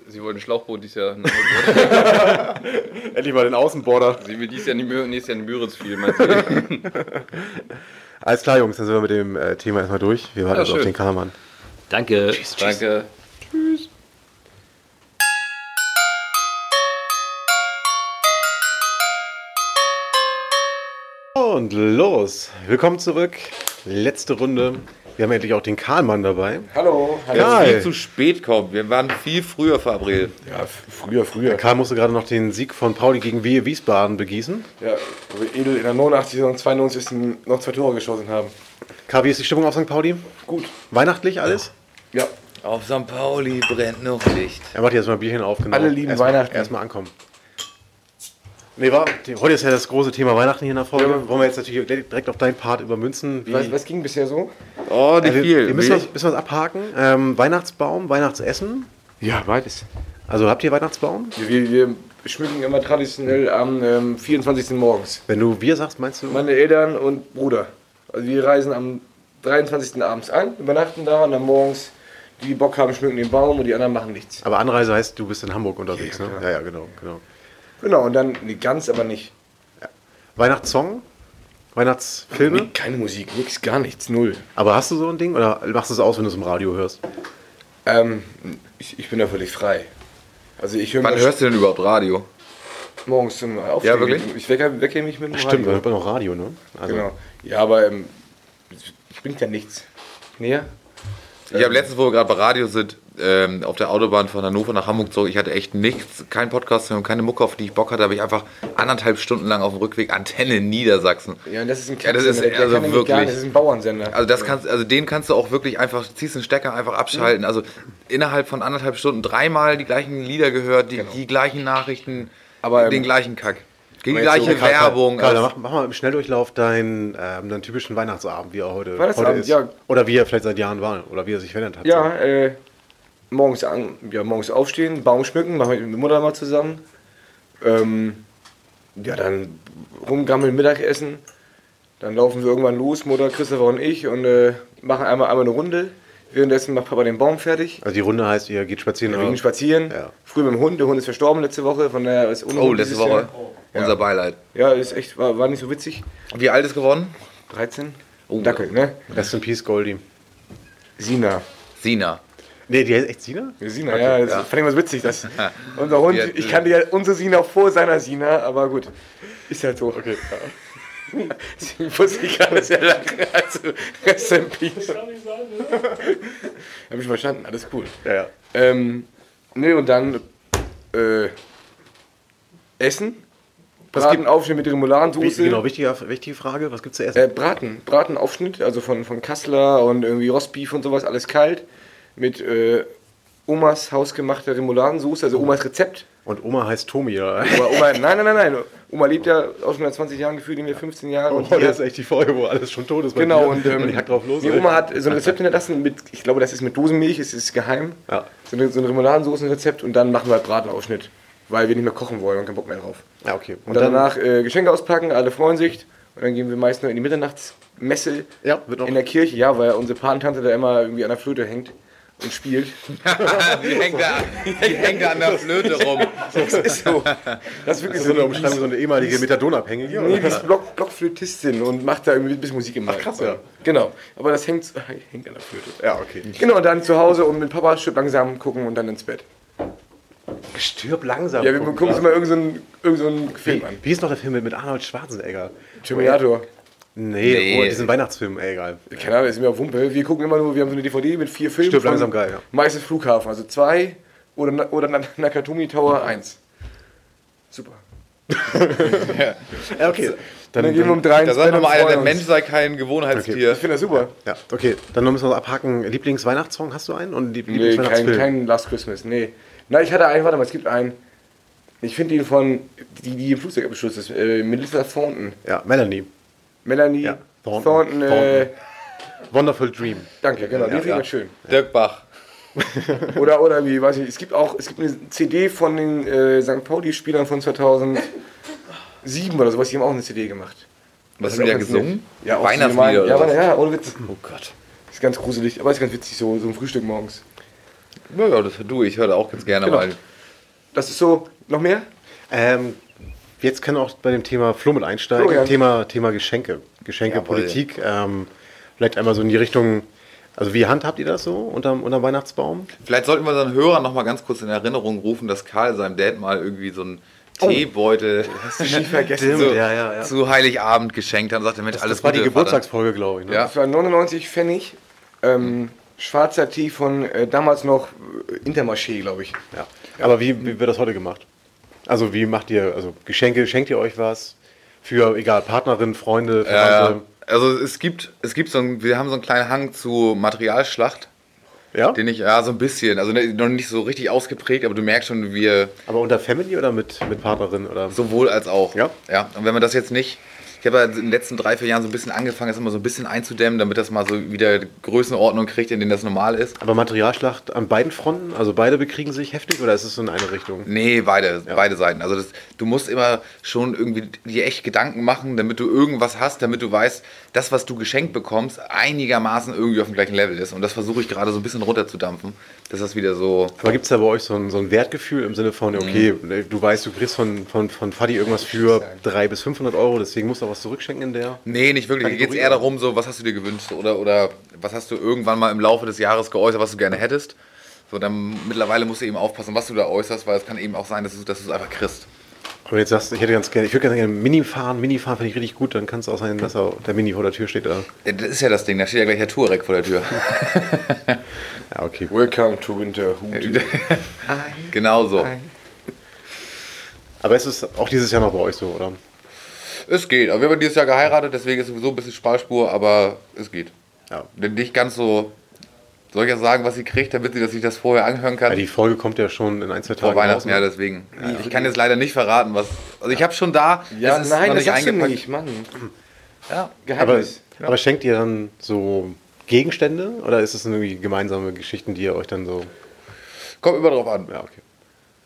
sie wollten ein Schlauchboot dieses Jahr. Endlich mal den Außenborder. sie will dieses Jahr nicht mehr, nächstes Jahr in Müritz viel, meinst du? Alles klar, Jungs, dann sind wir mit dem äh, Thema erstmal durch. Wir warten Ja, auf den Kameramann. Danke. Danke. Und los. Willkommen zurück. Letzte Runde. Wir haben endlich auch den Karlmann dabei. Hallo. Hallo. Ja. Viel zu spät kommt. Wir waren viel früher verabredet. Ja, früher, früher. Karl musste gerade noch den Sieg von Pauli gegen Wehe Wiesbaden begießen. Ja, wo wir Edel in der 89. und 92. noch zwei Tore geschossen haben. Karl, wie ist die Stimmung auf St. Pauli? Gut. Weihnachtlich alles? Ja. Auf St. Pauli brennt noch Licht. Er macht jetzt mal ein Bierchen auf. Genau. Alle lieben erstmal, Weihnachten. Erstmal ankommen. Nee, war, heute ist ja das große Thema Weihnachten hier in der Folge. Wollen wir jetzt natürlich direkt auf deinen Part übermünzen. Wie, Was, was ging bisher so? Oh, äh, wir, wir müssen, was, müssen was abhaken. Ähm, Weihnachtsbaum, Weihnachtsessen. Ja, beides. Also habt ihr Weihnachtsbaum? Wir, wir schmücken immer traditionell am ähm, 24. morgens. Wenn du wir sagst, meinst du? Meine Eltern und Bruder. Also wir reisen am 23. abends ein, übernachten da und dann morgens, die, die Bock haben, schmücken den Baum und die anderen machen nichts. Aber Anreise heißt, du bist in Hamburg unterwegs, Ja, ne? Ja, ja, genau, genau. Genau, und dann, nee, ganz aber nicht. Weihnachtssong? Weihnachtsfilme? Nee, keine Musik, nichts, gar nichts, null. Aber hast du so ein Ding oder machst du es aus, wenn du es im Radio hörst? Ähm, ich, ich bin da völlig frei. Also ich höre Wann mir hörst du denn überhaupt Radio? morgens zum Aufstehen. Ja, wirklich? Ich wecke, wecke mich mit dem Stimmt, da Radio. hört man auch Radio, ne? Also, Genau. Ja, aber ähm, bringt ja nichts. Näher? Ich habe letztens, wo wir gerade bei Radio sind, ähm, auf der Autobahn von Hannover nach Hamburg zurück, ich hatte echt nichts, kein Podcast und keine Mucke, auf die ich Bock hatte, habe ich einfach anderthalb Stunden lang auf dem Rückweg Antenne Niedersachsen. Ja, und das ist ein Ja, das ist also gar wirklich- nicht, Das ist ein Bauernsender. Also das kannst, also den kannst du auch wirklich einfach, ziehst den Stecker einfach abschalten. Also innerhalb von anderthalb Stunden dreimal die gleichen Lieder gehört, die, die gleichen Nachrichten, Aber, den ähm, gleichen Kack. Die gleiche so- Werbung. Karl, Also- mach, mach mal im Schnelldurchlauf deinen, ähm, deinen typischen Weihnachtsabend, wie er heute, heute ist. ja. Oder wie er vielleicht seit Jahren war. Oder wie er sich verändert hat. Ja, äh, morgens, an, ja, morgens aufstehen, Baum schmücken, machen wir mit der Mutter mal zusammen. Ähm, ja, dann rumgammeln, Mittagessen. Dann laufen wir irgendwann los, Mutter, Christopher und ich, und äh, machen einmal, einmal eine Runde. Währenddessen macht Papa den Baum fertig. Also die Runde heißt, ihr geht spazieren. Wir gehen spazieren. Ja. Früh mit dem Hund. Der Hund ist verstorben letzte Woche, von daher ist oh, letzte Woche. Jahr. Unser Beileid. Ja, ist echt, war, war nicht so witzig. Wie alt ist geworden? 13? Oh. Dackel, ne? Rest in Peace, Goldie. Sina. Sina. Nee, die heißt echt Sina? Ja, Sina, ja, das fand ich mal witzig, dass unser Hund, hat- ich kannte ja unsere Sina vor seiner Sina, aber gut, ist halt so. Okay. Deswegen musste ich gerade sehr lachen, also Rest in Peace. Hab ich verstanden, alles cool. Ja, ja. Ähm, ne, und dann äh, Essen, Braten, Aufschnitt mit Remouladensoße. genau, wichtige, wichtige Frage. Was gibt's zu essen? Äh, Braten, Bratenaufschnitt, also von, von Kassler und irgendwie Rostbeef und sowas, alles kalt. Mit äh, Omas hausgemachter Remouladensoße, also Omas Rezept. Und Oma heißt Tomi, oder? Oma, Oma, nein, nein, nein, nein. Oma lebt ja auch schon seit 20 Jahren gefühlt, mehr 15 Jahre. Und Oh, die das ist echt die Folge, wo alles schon tot ist. genau, und ähm, ich hack drauf los. die. Oma hat so ein Rezept hinterlassen mit, ich glaube, das ist mit Dosenmilch, es ist geheim. Ja. So, eine, so ein Remouladensoßenrezept und dann machen wir halt Bratenaufschnitt, weil wir nicht mehr kochen wollen und keinen Bock mehr drauf. Ja, okay. Und, dann danach äh, Geschenke auspacken, alle freuen sich. Und dann gehen wir meist noch in die Mitternachtsmesse Ja, in der Kirche, ja, weil unsere Patentante da immer irgendwie an der Flöte hängt und spielt. die, hängt da, die hängt da an der Flöte rum. Das ist so. Das ist wirklich so eine so Umschreibung, so eine ehemalige Methadonabhängige. Nee, die ist Block, Blockflötistin und macht da irgendwie ein bisschen Musik im Ach, krass, ja. Genau. Aber das hängt, hängt an der Flöte. Ja, okay. Genau, und dann zu Hause und mit Papa Stück langsam gucken und dann ins Bett. Stirb langsam. Ja, wir gucken uns mal irgendeinen so irgend so Film an. wie ist noch der Film mit, mit Arnold Schwarzenegger? Terminator. Nee, Nee. Oh, diesen Weihnachtsfilm, ey, egal. Keine Ahnung, ist mir auf Wumpe. Wir gucken immer nur, wir haben so eine DVD mit vier Filmen. Von langsam geil, ja. Meistens Flughafen, also zwei oder, oder Na- Nakatomi Tower 1. Super. Ja, okay. Dann, Dann gehen wir um drei Da sagt nochmal einer, der Mensch uns. sei kein Gewohnheitstier. Ich finde das super. ja, okay. Dann müssen wir noch abhaken. Lieblingsweihnachtssong hast du einen? Und Lieb- Nee, kein, kein Last Christmas, nee. Na, ich hatte einen, warte mal, es gibt einen. Ich finde ihn von, die, die im Flugzeug abgestürzt ist, äh, Melissa Thornton. Ja, Melanie. Melanie Ja, Thornton. Thornton, äh, Wonderful Dream. danke, genau, finde ich ja. ganz schön. Dirk Bach. Oder, oder wie, weiß ich, es gibt auch, es gibt eine CD von den äh, St. Pauli-Spielern von 2007 oder sowas, die haben auch eine CD gemacht. Was ist haben die ganz gesungen? Ja, Weihnachtslieder so oder ja, was? ja, ohne Witz. Oh Gott. Ist ganz gruselig, aber ist ganz witzig, so, so ein Frühstück morgens. Ja, ja, das du. Ich höre auch ganz gerne Genau. mal. Das ist so, noch mehr? Ähm, jetzt können wir auch bei dem Thema Flo mit einsteigen. Florian. Thema, Thema Geschenke. Geschenke, Jawohl. Politik. Ähm, vielleicht einmal so in die Richtung. Also, wie handhabt ihr das so unterm, unterm Weihnachtsbaum? Vielleicht sollten wir unseren Hörern noch mal ganz kurz in Erinnerung rufen, dass Karl seinem Dad mal irgendwie so einen Oh. Teebeutel vergessen. so, ja, ja, ja. zu Heiligabend geschenkt hat und sagte, Mensch, Das, alles das war die Gute, Vater. Geburtstagsfolge, glaube ich. Ne? Ja. Das war 99 Pfennig. Ähm, schwarzer Tee von äh, damals noch äh, Intermarché, glaube ich. Ja. Aber wie, wie wird das heute gemacht? Also wie macht ihr, also Geschenke, schenkt ihr euch was? Für, egal, Partnerin, Freunde, Verwandte? also es gibt, es gibt so ein, wir haben so einen kleinen Hang zu Materialschlacht, Ja? den ich, ja, so ein bisschen, also ne- noch nicht so richtig ausgeprägt, aber du merkst schon, wir Aber unter Family oder mit, mit Partnerin? Oder? sowohl als auch. Ja? Ja, und wenn man das jetzt nicht, ich habe ja in den letzten drei, vier Jahren so ein bisschen angefangen, das immer so ein bisschen einzudämmen, damit das mal so wieder Größenordnung kriegt, in denen das normal ist. Aber Materialschlacht an beiden Fronten? Also beide bekriegen sich heftig oder ist es so in eine Richtung? Nee, beide, beide Seiten. Also das, du musst immer schon irgendwie dir echt Gedanken machen, damit du irgendwas hast, damit du weißt, das, was du geschenkt bekommst, einigermaßen irgendwie auf dem gleichen Level ist. Und das versuche ich gerade so ein bisschen runterzudampfen, dass das wieder so. Aber gibt es da bei euch so ein, so ein Wertgefühl im Sinne von, okay, du weißt, du kriegst von, von, von Fadi irgendwas für 300 bis 500 Euro, deswegen musst du auch was zurückschenken in der? Nee, nicht wirklich. Hier geht es eher darum, so, was hast du dir gewünscht oder, oder was hast du irgendwann mal im Laufe des Jahres geäußert, was du gerne hättest. So, dann mittlerweile musst du eben aufpassen, was du da äußerst, weil es kann eben auch sein, dass du, dass du es einfach kriegst. Aber jetzt sagst du, ich hätte ganz gerne, ich würde ganz gerne Mini fahren, Mini fahren finde ich richtig gut, dann kann es auch sein, dass er, der Mini vor der Tür steht. Oder? Ja, Das ist ja das Ding, da steht ja gleich der Touareg vor der Tür. Ja, okay. Welcome to Winterhude. genau so. Aber es ist auch dieses Jahr noch bei euch so, oder? Es geht. Aber wir haben dieses Jahr geheiratet, deswegen ist sowieso ein bisschen Sparspur, aber es geht. Ja. Denn nicht ganz so. Soll ich ja sagen, was sie kriegt, damit sie dass sich das vorher anhören kann? Ja, die Folge kommt ja schon in ein, zwei vor Tagen Weihnachten, raus, ja, ne? deswegen. Ich kann jetzt leider nicht verraten, was. Also ich habe schon da. Ja, ist nein, noch das eingepackt. nicht, Mann. Ja. Aber, Geheimnis. aber schenkt ihr dann so Gegenstände oder ist es irgendwie gemeinsame Geschichten, die ihr euch dann so. Kommt immer drauf an. Ja, okay.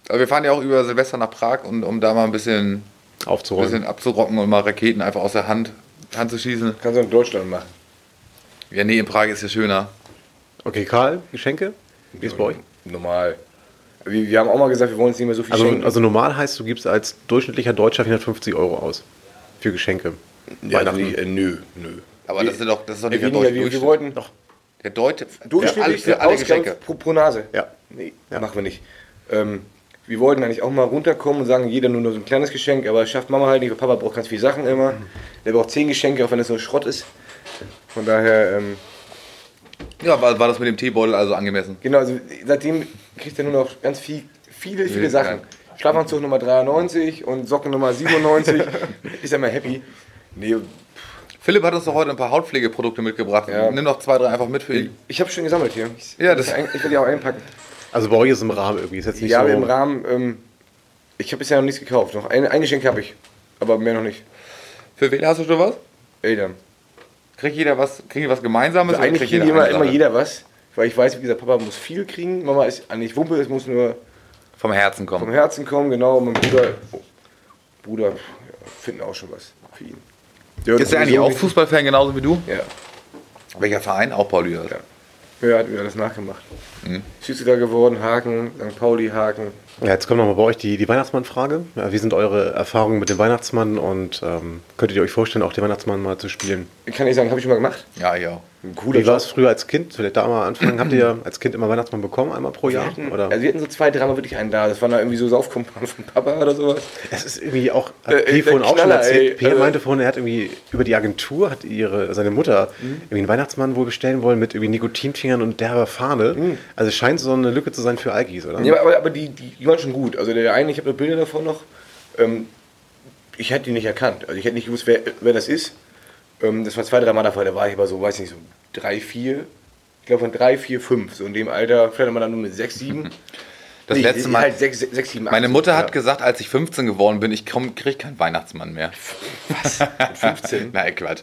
Aber wir fahren ja auch über Silvester nach Prag, und, um da mal ein bisschen, Aufzuräumen. bisschen abzurocken und mal Raketen einfach aus der Hand, Hand zu schießen. Kannst du in Deutschland machen. Ja, nee, in Prag ist ja schöner. Okay, Karl, Geschenke? Wie ist bei euch? Normal. Wir, wir haben auch mal gesagt, wir wollen uns nicht mehr so viel Also, schenken. also normal heißt, du gibst als durchschnittlicher Deutscher 450 Euro aus. Für Geschenke. ja, Weihnachten. nee, äh, nö, nö. Aber das ist doch, das ist doch nicht der deutsche wir, wir wollten doch Der deutsche für alle, durchschnittlich für alle Geschenke. pro, pro Nase. Ja. Nee, Ja. machen wir nicht. Ähm, wir wollten eigentlich auch mal runterkommen und sagen, jeder nur so ein kleines Geschenk, aber das schafft Mama halt nicht, weil Papa braucht ganz viele Sachen immer. Der braucht zehn Geschenke, auch wenn es nur Schrott ist. Von daher, ähm, Ja, war, war das mit dem Teebeutel also angemessen? genau, also seitdem kriegt er nur noch ganz viel, viele, viele. Sachen. Schlafanzug Nummer 93 und Socken Nummer 97. ist er mal happy. Nee, Philipp hat uns doch heute ein paar Hautpflegeprodukte mitgebracht. Ja. Nimm noch zwei, drei einfach mit für ihn. ich habe schon gesammelt hier. Ich, Ja, das- ich will die auch einpacken. Also bei euch ist es im Rahmen irgendwie. Ist jetzt nicht Ja, so. im Rahmen, ähm, ich habe bisher noch nichts gekauft. Noch ein, ein Geschenk habe ich, aber mehr noch nicht. Für wen hast du schon was? Eltern. Kriegt jeder was, kriegt was Gemeinsames? Also eigentlich kriegt immer, immer jeder was. Weil ich weiß, wie gesagt, Papa muss viel kriegen. Mama ist eigentlich Wumpe, es muss nur Vom Herzen vom kommen. Herzen kommen, genau. Mein Bruder, oh, Bruder ja, finden auch schon was für ihn. Ist der eigentlich auch Fußballfan genauso wie du? Ja, Welcher Verein? Auch Pauli. Ja. Ja. ja, hat mir alles nachgemacht. Mhm. Schiedsrichter geworden, Haken, St. Pauli, Haken. Ja, jetzt kommt nochmal bei euch die, die Weihnachtsmann-Frage. Ja, wie sind eure Erfahrungen mit dem Weihnachtsmann und ähm, könntet ihr euch vorstellen, auch den Weihnachtsmann mal zu spielen? Kann ich sagen, habe ich schon mal gemacht. Ja, auch. Ein cooler Wie war es früher als Kind? Vielleicht da mal anfangen. Habt ihr als Kind immer Weihnachtsmann bekommen, einmal pro Jahr? Oder? Also wir hatten so zwei, dreimal wirklich einen da. Das war da irgendwie so Saufkumpanen von Papa oder sowas. Es ist irgendwie auch, hat Äh, P äh, vorhin auch schon erzählt. P Also- meinte vorhin, er hat irgendwie über die Agentur, hat ihre, seine Mutter irgendwie einen Weihnachtsmann wohl bestellen wollen mit irgendwie Nikotinfingern und derber Fahne. Also es scheint so eine Lücke zu sein für Alkis, oder? Ja, aber, aber die, die, die waren schon gut. Also der eine, ich habe Bilder davon noch. Ähm, ich hätte die nicht erkannt. Also ich hätte nicht gewusst, wer, wer das ist. Ähm, das war zwei, drei Mal der. Da war ich aber so, weiß nicht, so drei, vier. Ich glaube von drei, vier, fünf. So in dem Alter, vielleicht wir dann nur mit sechs, sieben. Das Nee, letzte Mal. Halt sechs, sechs, sieben, acht. Meine Mutter hat Ja. gesagt, als ich 15 geworden bin, ich kriege keinen Weihnachtsmann mehr. Was? Mit 15? Nein, Quatsch.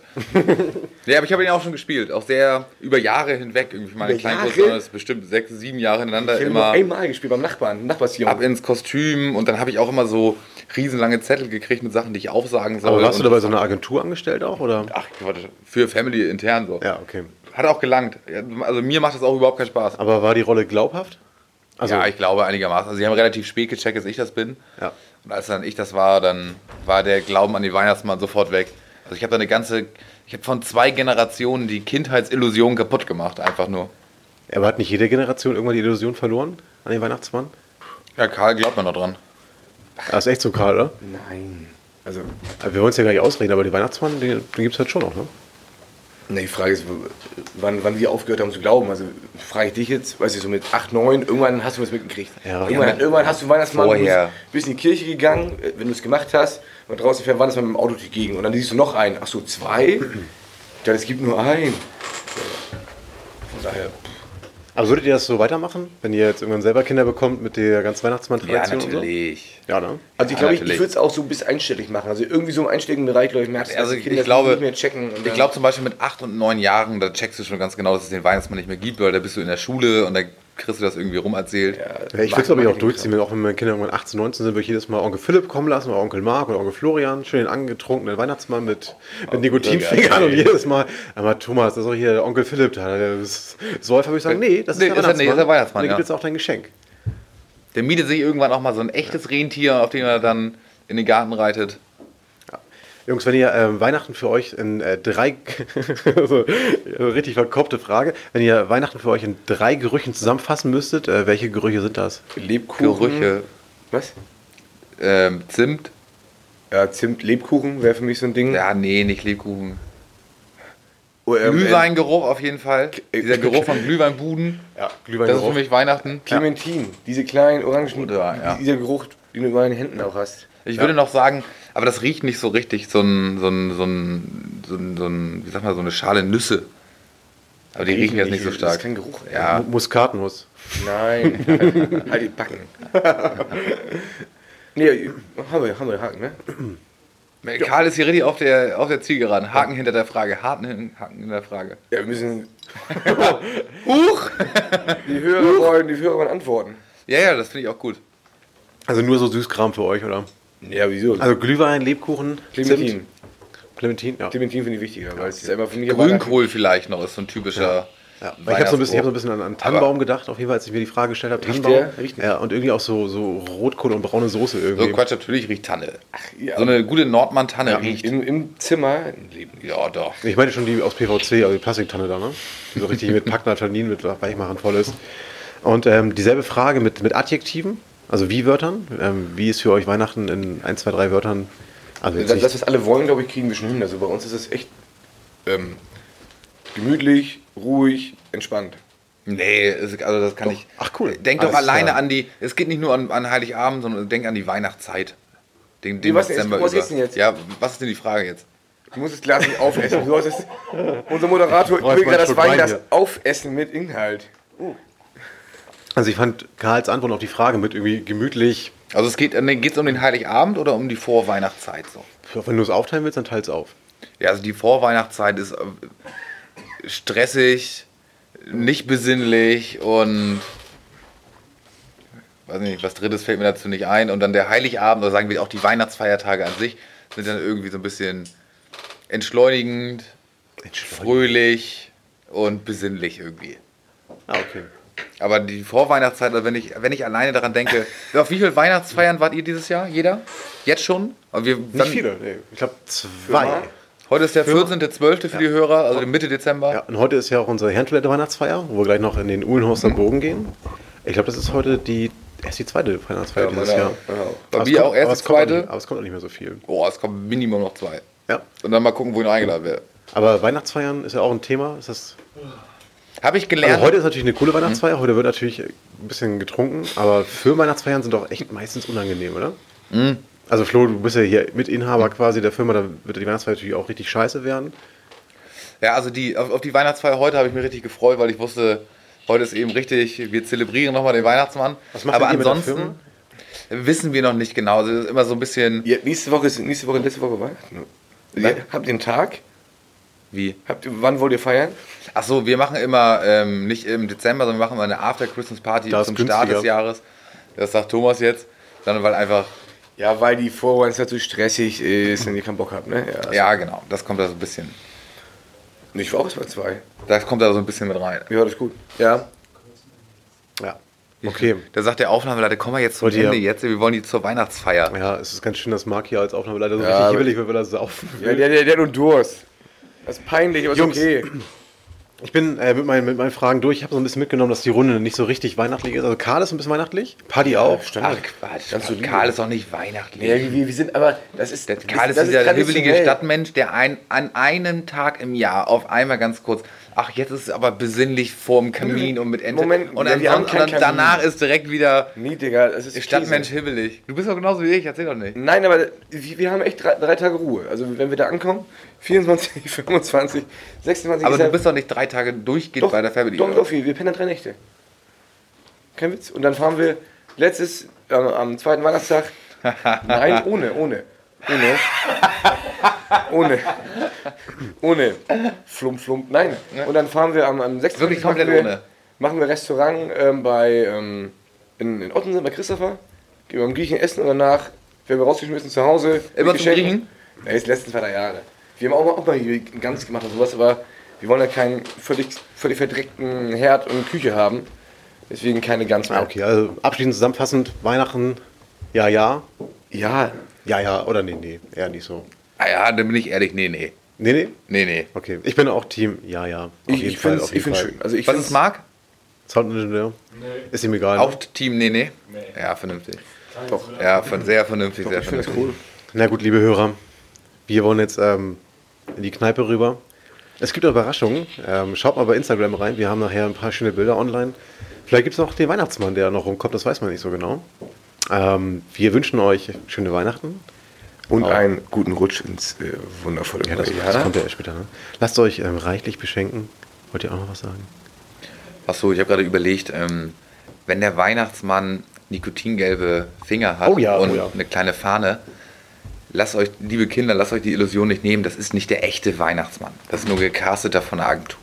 ja, aber ich habe ihn auch schon gespielt. Auch sehr über Jahre hinweg. Irgendwie meine? Großeltern ist bestimmt sechs, sieben Jahre hintereinander Ich immer einmal gespielt beim Nachbarn, Nachbarsjungen. ab ins Kostüm. Und dann habe ich auch immer so riesenlange Zettel gekriegt mit Sachen, die ich aufsagen soll. Aber warst du Und- da bei so einer Agentur angestellt auch? Oder? Ach, Quatsch. Für Family intern so. Ja, okay. Hat auch gelangt. Also mir macht das auch überhaupt keinen Spaß. Aber war die Rolle glaubhaft? Also, ja, ich glaube einigermaßen. Also sie haben relativ spät gecheckt, dass ich das bin. ja. Und als dann ich das war, dann war der Glauben an den Weihnachtsmann sofort weg. Also ich habe da eine ganze, ich habe von zwei Generationen die Kindheitsillusion kaputt gemacht, einfach nur. Aber hat nicht jede Generation irgendwann die Illusion verloren an den Weihnachtsmann? Ja, Karl glaubt mir noch dran. Das ist echt so, Karl, oder? Nein. Also, Wir wollen es ja gar nicht ausreden, aber die Weihnachtsmann, den, den gibt es halt schon noch, ne? Ne, die Frage ist, wann, wann wir aufgehört haben zu glauben. Also, frage ich dich jetzt, weiß ich, so mit 8, 9, irgendwann hast du was mitgekriegt. Ja. irgendwann, Ja, irgendwann hast du Weihnachtsmann, vorher. du bist, bist in die Kirche gegangen, äh, wenn du es gemacht hast, und draußen fährt Weihnachtsmann mit dem Auto durch die Gegend. Und dann siehst du noch einen. Ach so, zwei? Ja, es gibt nur einen. Von daher, Aber würdet ihr das so weitermachen, wenn ihr jetzt irgendwann selber Kinder bekommt mit der ganzen Ja, Weihnachtsmann-Tradition? und natürlich. So? Ja, ne? Also ich Ja, glaube, ich, ich würde es auch so bis einstellig machen. Also irgendwie so im einstelligen Bereich, glaube ich, merkst du, Also dass ich, die Kinder ich glaube, nicht mehr checken. und ich glaube zum Beispiel mit acht und neun Jahren, da checkst du schon ganz genau, dass es den Weihnachtsmann nicht mehr gibt, weil da bist du in der Schule und da du das irgendwie rumerzählt. Ja, ich würde es aber auch durchziehen, wenn auch wenn meine Kinder irgendwann 18, 19 sind, würde ich jedes Mal Onkel Philipp kommen lassen oder Onkel Mark oder Onkel Florian, schön den angetrunkenen Weihnachtsmann mit, mit Nikotinfingern und jedes Mal, aber Thomas, das ist doch hier der Onkel Philipp da, der ist Säufer, würde ich sagen, nee, das ist Nee, der ist er- nee, ist der Weihnachtsmann, Der gibt ja. jetzt auch dein Geschenk. Der mietet sich irgendwann auch mal so ein echtes Rentier, auf dem er dann in den Garten reitet. Jungs, wenn ihr ähm, Weihnachten für euch in äh, drei, so, äh, richtig verkopfte Frage, wenn ihr Weihnachten für euch in drei Gerüchen zusammenfassen müsstet, äh, welche Gerüche sind das? Lebkuchen. Gerüche, Was? ähm, Zimt, Ja, Zimt, Lebkuchen wäre für mich so ein Ding. Ja, nee, nicht Lebkuchen. Oh, ähm, Glühweingeruch auf jeden Fall. äh, Dieser Geruch von Glühweinbuden. Äh, ja, Das ist für Glühweingeruch. mich Weihnachten. Clementin, diese kleinen orangen, Oder, ja. dieser Geruch, den du in meinen Händen auch hast. Ich würde noch sagen, aber das riecht nicht so richtig, so ein, so ein, so ein, so ein, so ein wie sag mal, so eine Schale Nüsse. Aber die riechen jetzt nicht so Das stark. ist kein Geruch. ey. Ja, Muskatnuss. Nein, halt, die Backen. nee, haben wir, haben wir Haken, ne? Karl ist hier richtig auf der, auf der Zielgeraden. Haken hinter der Frage. Haken, Haken hinter der Frage. Ja, wir müssen. Huch! Die Hörer wollen, die Hörer wollen antworten. Ja, ja, das finde ich auch gut. Also nur so Süßkram für euch, oder? Ja, wieso? Also Glühwein, Lebkuchen, Clementin. Zimt. Clementin, ja. Clementin finde ich wichtiger, weil es ist einfach für mich Grünkohl vielleicht noch ist so ein typischer. Ja, weil ich habe so ein bisschen, ich hab so ein bisschen an, an Tannenbaum gedacht, auf jeden Fall, als ich mir die Frage gestellt habe. Tannenbaum. der? Riecht der? Ja, und irgendwie auch so, so Rotkohl und braune Soße So irgendwie. Quatsch, natürlich riecht Tanne. ja. So eine gute Nordmann-Tanne Ja, riecht. im, Im Zimmer leben. Ja, doch. ich meine schon die aus PVC, also die Plastiktanne da, ne? Die so richtig mit Packnatanin, mit Weichmachern voll ist. Und ähm, dieselbe Frage mit, mit Adjektiven, also wie Wörtern. Ähm, wie ist für euch Weihnachten in ein, zwei, drei Wörtern? Also Das, das, was alle wollen, glaube ich, kriegen wir schon hin. Also bei uns ist es echt ähm, gemütlich, ruhig, entspannt. Nee, es- also das kann ich. Ach, cool. Denk doch alleine klar. an die. Es geht nicht nur an, an Heiligabend, sondern denk an die Weihnachtszeit. Den, den was denn jetzt? Dezember Was über. ist denn jetzt? Ja, was ist denn die Frage jetzt? Du musst das Glas nicht aufessen. Du hast es, unser Moderator will gerade das Rolf, Rolf, Weinglas hier. aufessen mit Inhalt. Also ich fand Karls Antwort auf die Frage mit irgendwie gemütlich. Also es geht es um den Heiligabend oder um die Vorweihnachtszeit so? Wenn du es aufteilen willst, dann teils auf. Ja, also die Vorweihnachtszeit ist äh, stressig, nicht besinnlich und weiß nicht, was drittes fällt mir dazu nicht ein. Und dann der Heiligabend, oder sagen wir auch die Weihnachtsfeiertage an sich, sind dann irgendwie so ein bisschen entschleunigend, fröhlich und besinnlich irgendwie. Ah, okay. Aber die Vorweihnachtszeit, also wenn ich, wenn ich alleine daran denke, auf wie viele Weihnachtsfeiern wart ihr dieses Jahr? Jeder? Jetzt schon? Aber wir, Nicht viele, nee. Ich glaube zwei. Heute ist der 14.12. für die Hörer, also Mitte Dezember. Ja, und heute ist ja auch unsere Herrentoilette Weihnachtsfeier, wo wir gleich noch in den Uhlenhorster Bogen gehen. Ich glaube, das ist heute die, erst die zweite Weihnachtsfeier Ja, dieses Jahr. Ja. Bei Aber es mir kommt- auch erst die zweite. nicht- Aber es kommt auch nicht mehr so viel. Boah, es kommen Minimum noch zwei. Ja. Und dann mal gucken, wo ich noch eingeladen werde. Aber Weihnachtsfeiern ist ja auch ein Thema. Ist das, Habe ich gelernt. also heute ist natürlich eine coole Weihnachtsfeier. Heute wird natürlich ein bisschen getrunken. Aber für Weihnachtsfeiern sind doch echt meistens unangenehm, oder? Also Flo, du bist ja hier Mitinhaber quasi der Firma. Da wird die Weihnachtsfeier natürlich auch richtig scheiße werden. ja, also die, auf, auf die Weihnachtsfeier heute habe ich mich richtig gefreut, weil ich wusste, heute ist eben richtig, wir zelebrieren nochmal den Weihnachtsmann. Was macht Aber denn ihr mit der ansonsten wissen wir noch nicht genau. Also es ist immer so ein bisschen Ja, nächste Woche ist nächste Woche, letzte Woche Weihnachten. Ja, habt ihr einen Tag? Wie. Habt ihr, wann wollt ihr feiern? Ach so, wir machen immer, ähm, nicht im Dezember, sondern wir machen immer eine After-Christmas-Party zum Start günstiger. des Jahres. Das sagt Thomas jetzt. Sondern weil einfach, Ja, weil die Vorweihnachtszeit so stressig ist und ihr keinen Bock habt, ne? Ja. ja genau, das kommt da so ein bisschen, Ich war auch erst bei zwei. das kommt da so ein bisschen mit rein. Ja, das ist gut. Ja. Ja. Okay. Da sagt der Aufnahmeleiter, komm mal jetzt zum Wollt ihr- Ende jetzt, wir wollen die zur Weihnachtsfeier. Ja, es ist ganz schön, dass Marc hier als Aufnahmeleiter so Ja, richtig hibbelig wird, weil er saufen ja will. der, der, der hat nur Durst. Das ist peinlich, aber ist Jungs. okay. Ich bin äh, mit, meinen, mit meinen Fragen durch. Ich habe so ein bisschen mitgenommen, dass die Runde nicht so richtig weihnachtlich ist. Also Karl ist ein bisschen weihnachtlich. Paddy auch. Ach Quatsch, Ganz solide. Karl ist doch nicht weihnachtlich. Ja, wir, wir sind aber, das ist, Der das, Karl ist das dieser traditionell. Stadtmensch, der ein, an einem Tag im Jahr auf einmal ganz kurz, ach, jetzt ist es aber besinnlich vorm Kamin und mit Ente. Moment, und ja, dann, wir haben und dann danach ist direkt wieder Nee, Digga, das ist Stadtmensch Käse. hibbelig. Du bist doch genauso wie ich, erzähl doch nicht. Nein, aber wir, wir haben echt drei, drei Tage Ruhe. Also wenn wir da ankommen, 24, 25, 26 Aber du ja- bist doch nicht drei Tage durchgehend doch, bei der Family. Doch, doch, wir, wir pennen drei Nächte. Kein Witz. Und dann fahren wir letztes, äh, am zweiten Weihnachtstag, nein, ohne, ohne, ohne, ohne, ohne, flump, flump, nein. Und dann fahren wir am, am 6. Wirklich komplett machen wir, ohne. Machen wir Restaurant ähm, bei, ähm, in, in Ottensen bei Christopher, gehen wir beim Griechen essen und danach werden wir rausgeschmissen zu Hause. Immer zum. Griechen? Ja, ist die letzten zwei, drei Jahre. Wir haben auch mal, auch mal hier ganz gemacht und sowas, aber wir wollen ja keinen völlig, völlig verdreckten Herd und Küche haben. Deswegen keine ganz mehr. Ah, okay, also abschließend zusammenfassend, Weihnachten, ja, ja. Ja, Ja, ja, oder nee, nee, eher nicht so. Ah ja, dann bin ich ehrlich, nee, nee. Nee, nee. Nee, nee. Okay, ich bin auch Team, ja, ja. Auf ich, jeden ich Fall, finde auf es jeden Fall. schön. Also ich Was ist Marc? Soundingenieur? Ist ihm egal. Auch Team nee, nee? Ja, vernünftig. Doch. Ja, von, sehr vernünftig, sehr Ich vernünftig. cool. Na gut, liebe Hörer, wir wollen jetzt ähm, in die Kneipe rüber. Es gibt auch Überraschungen. Ähm, schaut mal bei Instagram rein. Wir haben nachher ein paar schöne Bilder online. Vielleicht gibt es noch den Weihnachtsmann, der noch rumkommt. Das weiß man nicht so genau. Ähm, wir wünschen euch schöne Weihnachten. Und Auch. einen guten Rutsch ins äh, wundervolle Ja, das, Jahr. das kommt ja erst später. Ne? Lasst euch ähm, reichlich beschenken. Wollt ihr auch noch was sagen? Achso, ich habe gerade überlegt, ähm, wenn der Weihnachtsmann nikotingelbe Finger hat Oh ja, oh und ja. eine kleine Fahne, lasst euch, liebe Kinder, lasst euch die Illusion nicht nehmen, das ist nicht der echte Weihnachtsmann. Das ist nur gecasteter von der Agentur.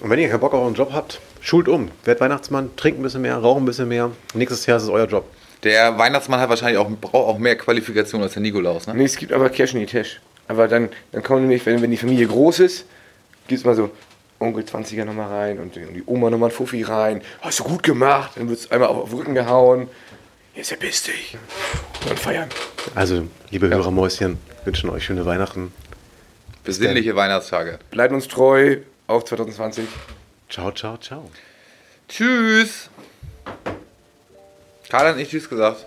Und wenn ihr keinen Bock auf euren Job habt, schult um. Werdet Weihnachtsmann, trinkt ein bisschen mehr, raucht ein bisschen mehr. Nächstes Jahr ist es euer Job. Der Weihnachtsmann hat wahrscheinlich auch, braucht auch mehr Qualifikation als der Nikolaus, ne? Nee, es gibt aber Cash in die Tasche. Aber dann, dann kommen nämlich, wenn, wenn die Familie groß ist, gibt es mal so Onkel 20er nochmal rein und die, und die Oma nochmal ein Fuffi rein. Hast du gut gemacht. Dann wird es einmal auf den Rücken gehauen. Jetzt erbiss dich. Und dann feiern. Also, liebe Hörermäuschen, wünschen euch schöne Weihnachten. Besinnliche Weihnachtstage. Bleibt uns treu auf 2020. Ciao, ciao, ciao. Tschüss! Karl hat nicht Tschüss gesagt.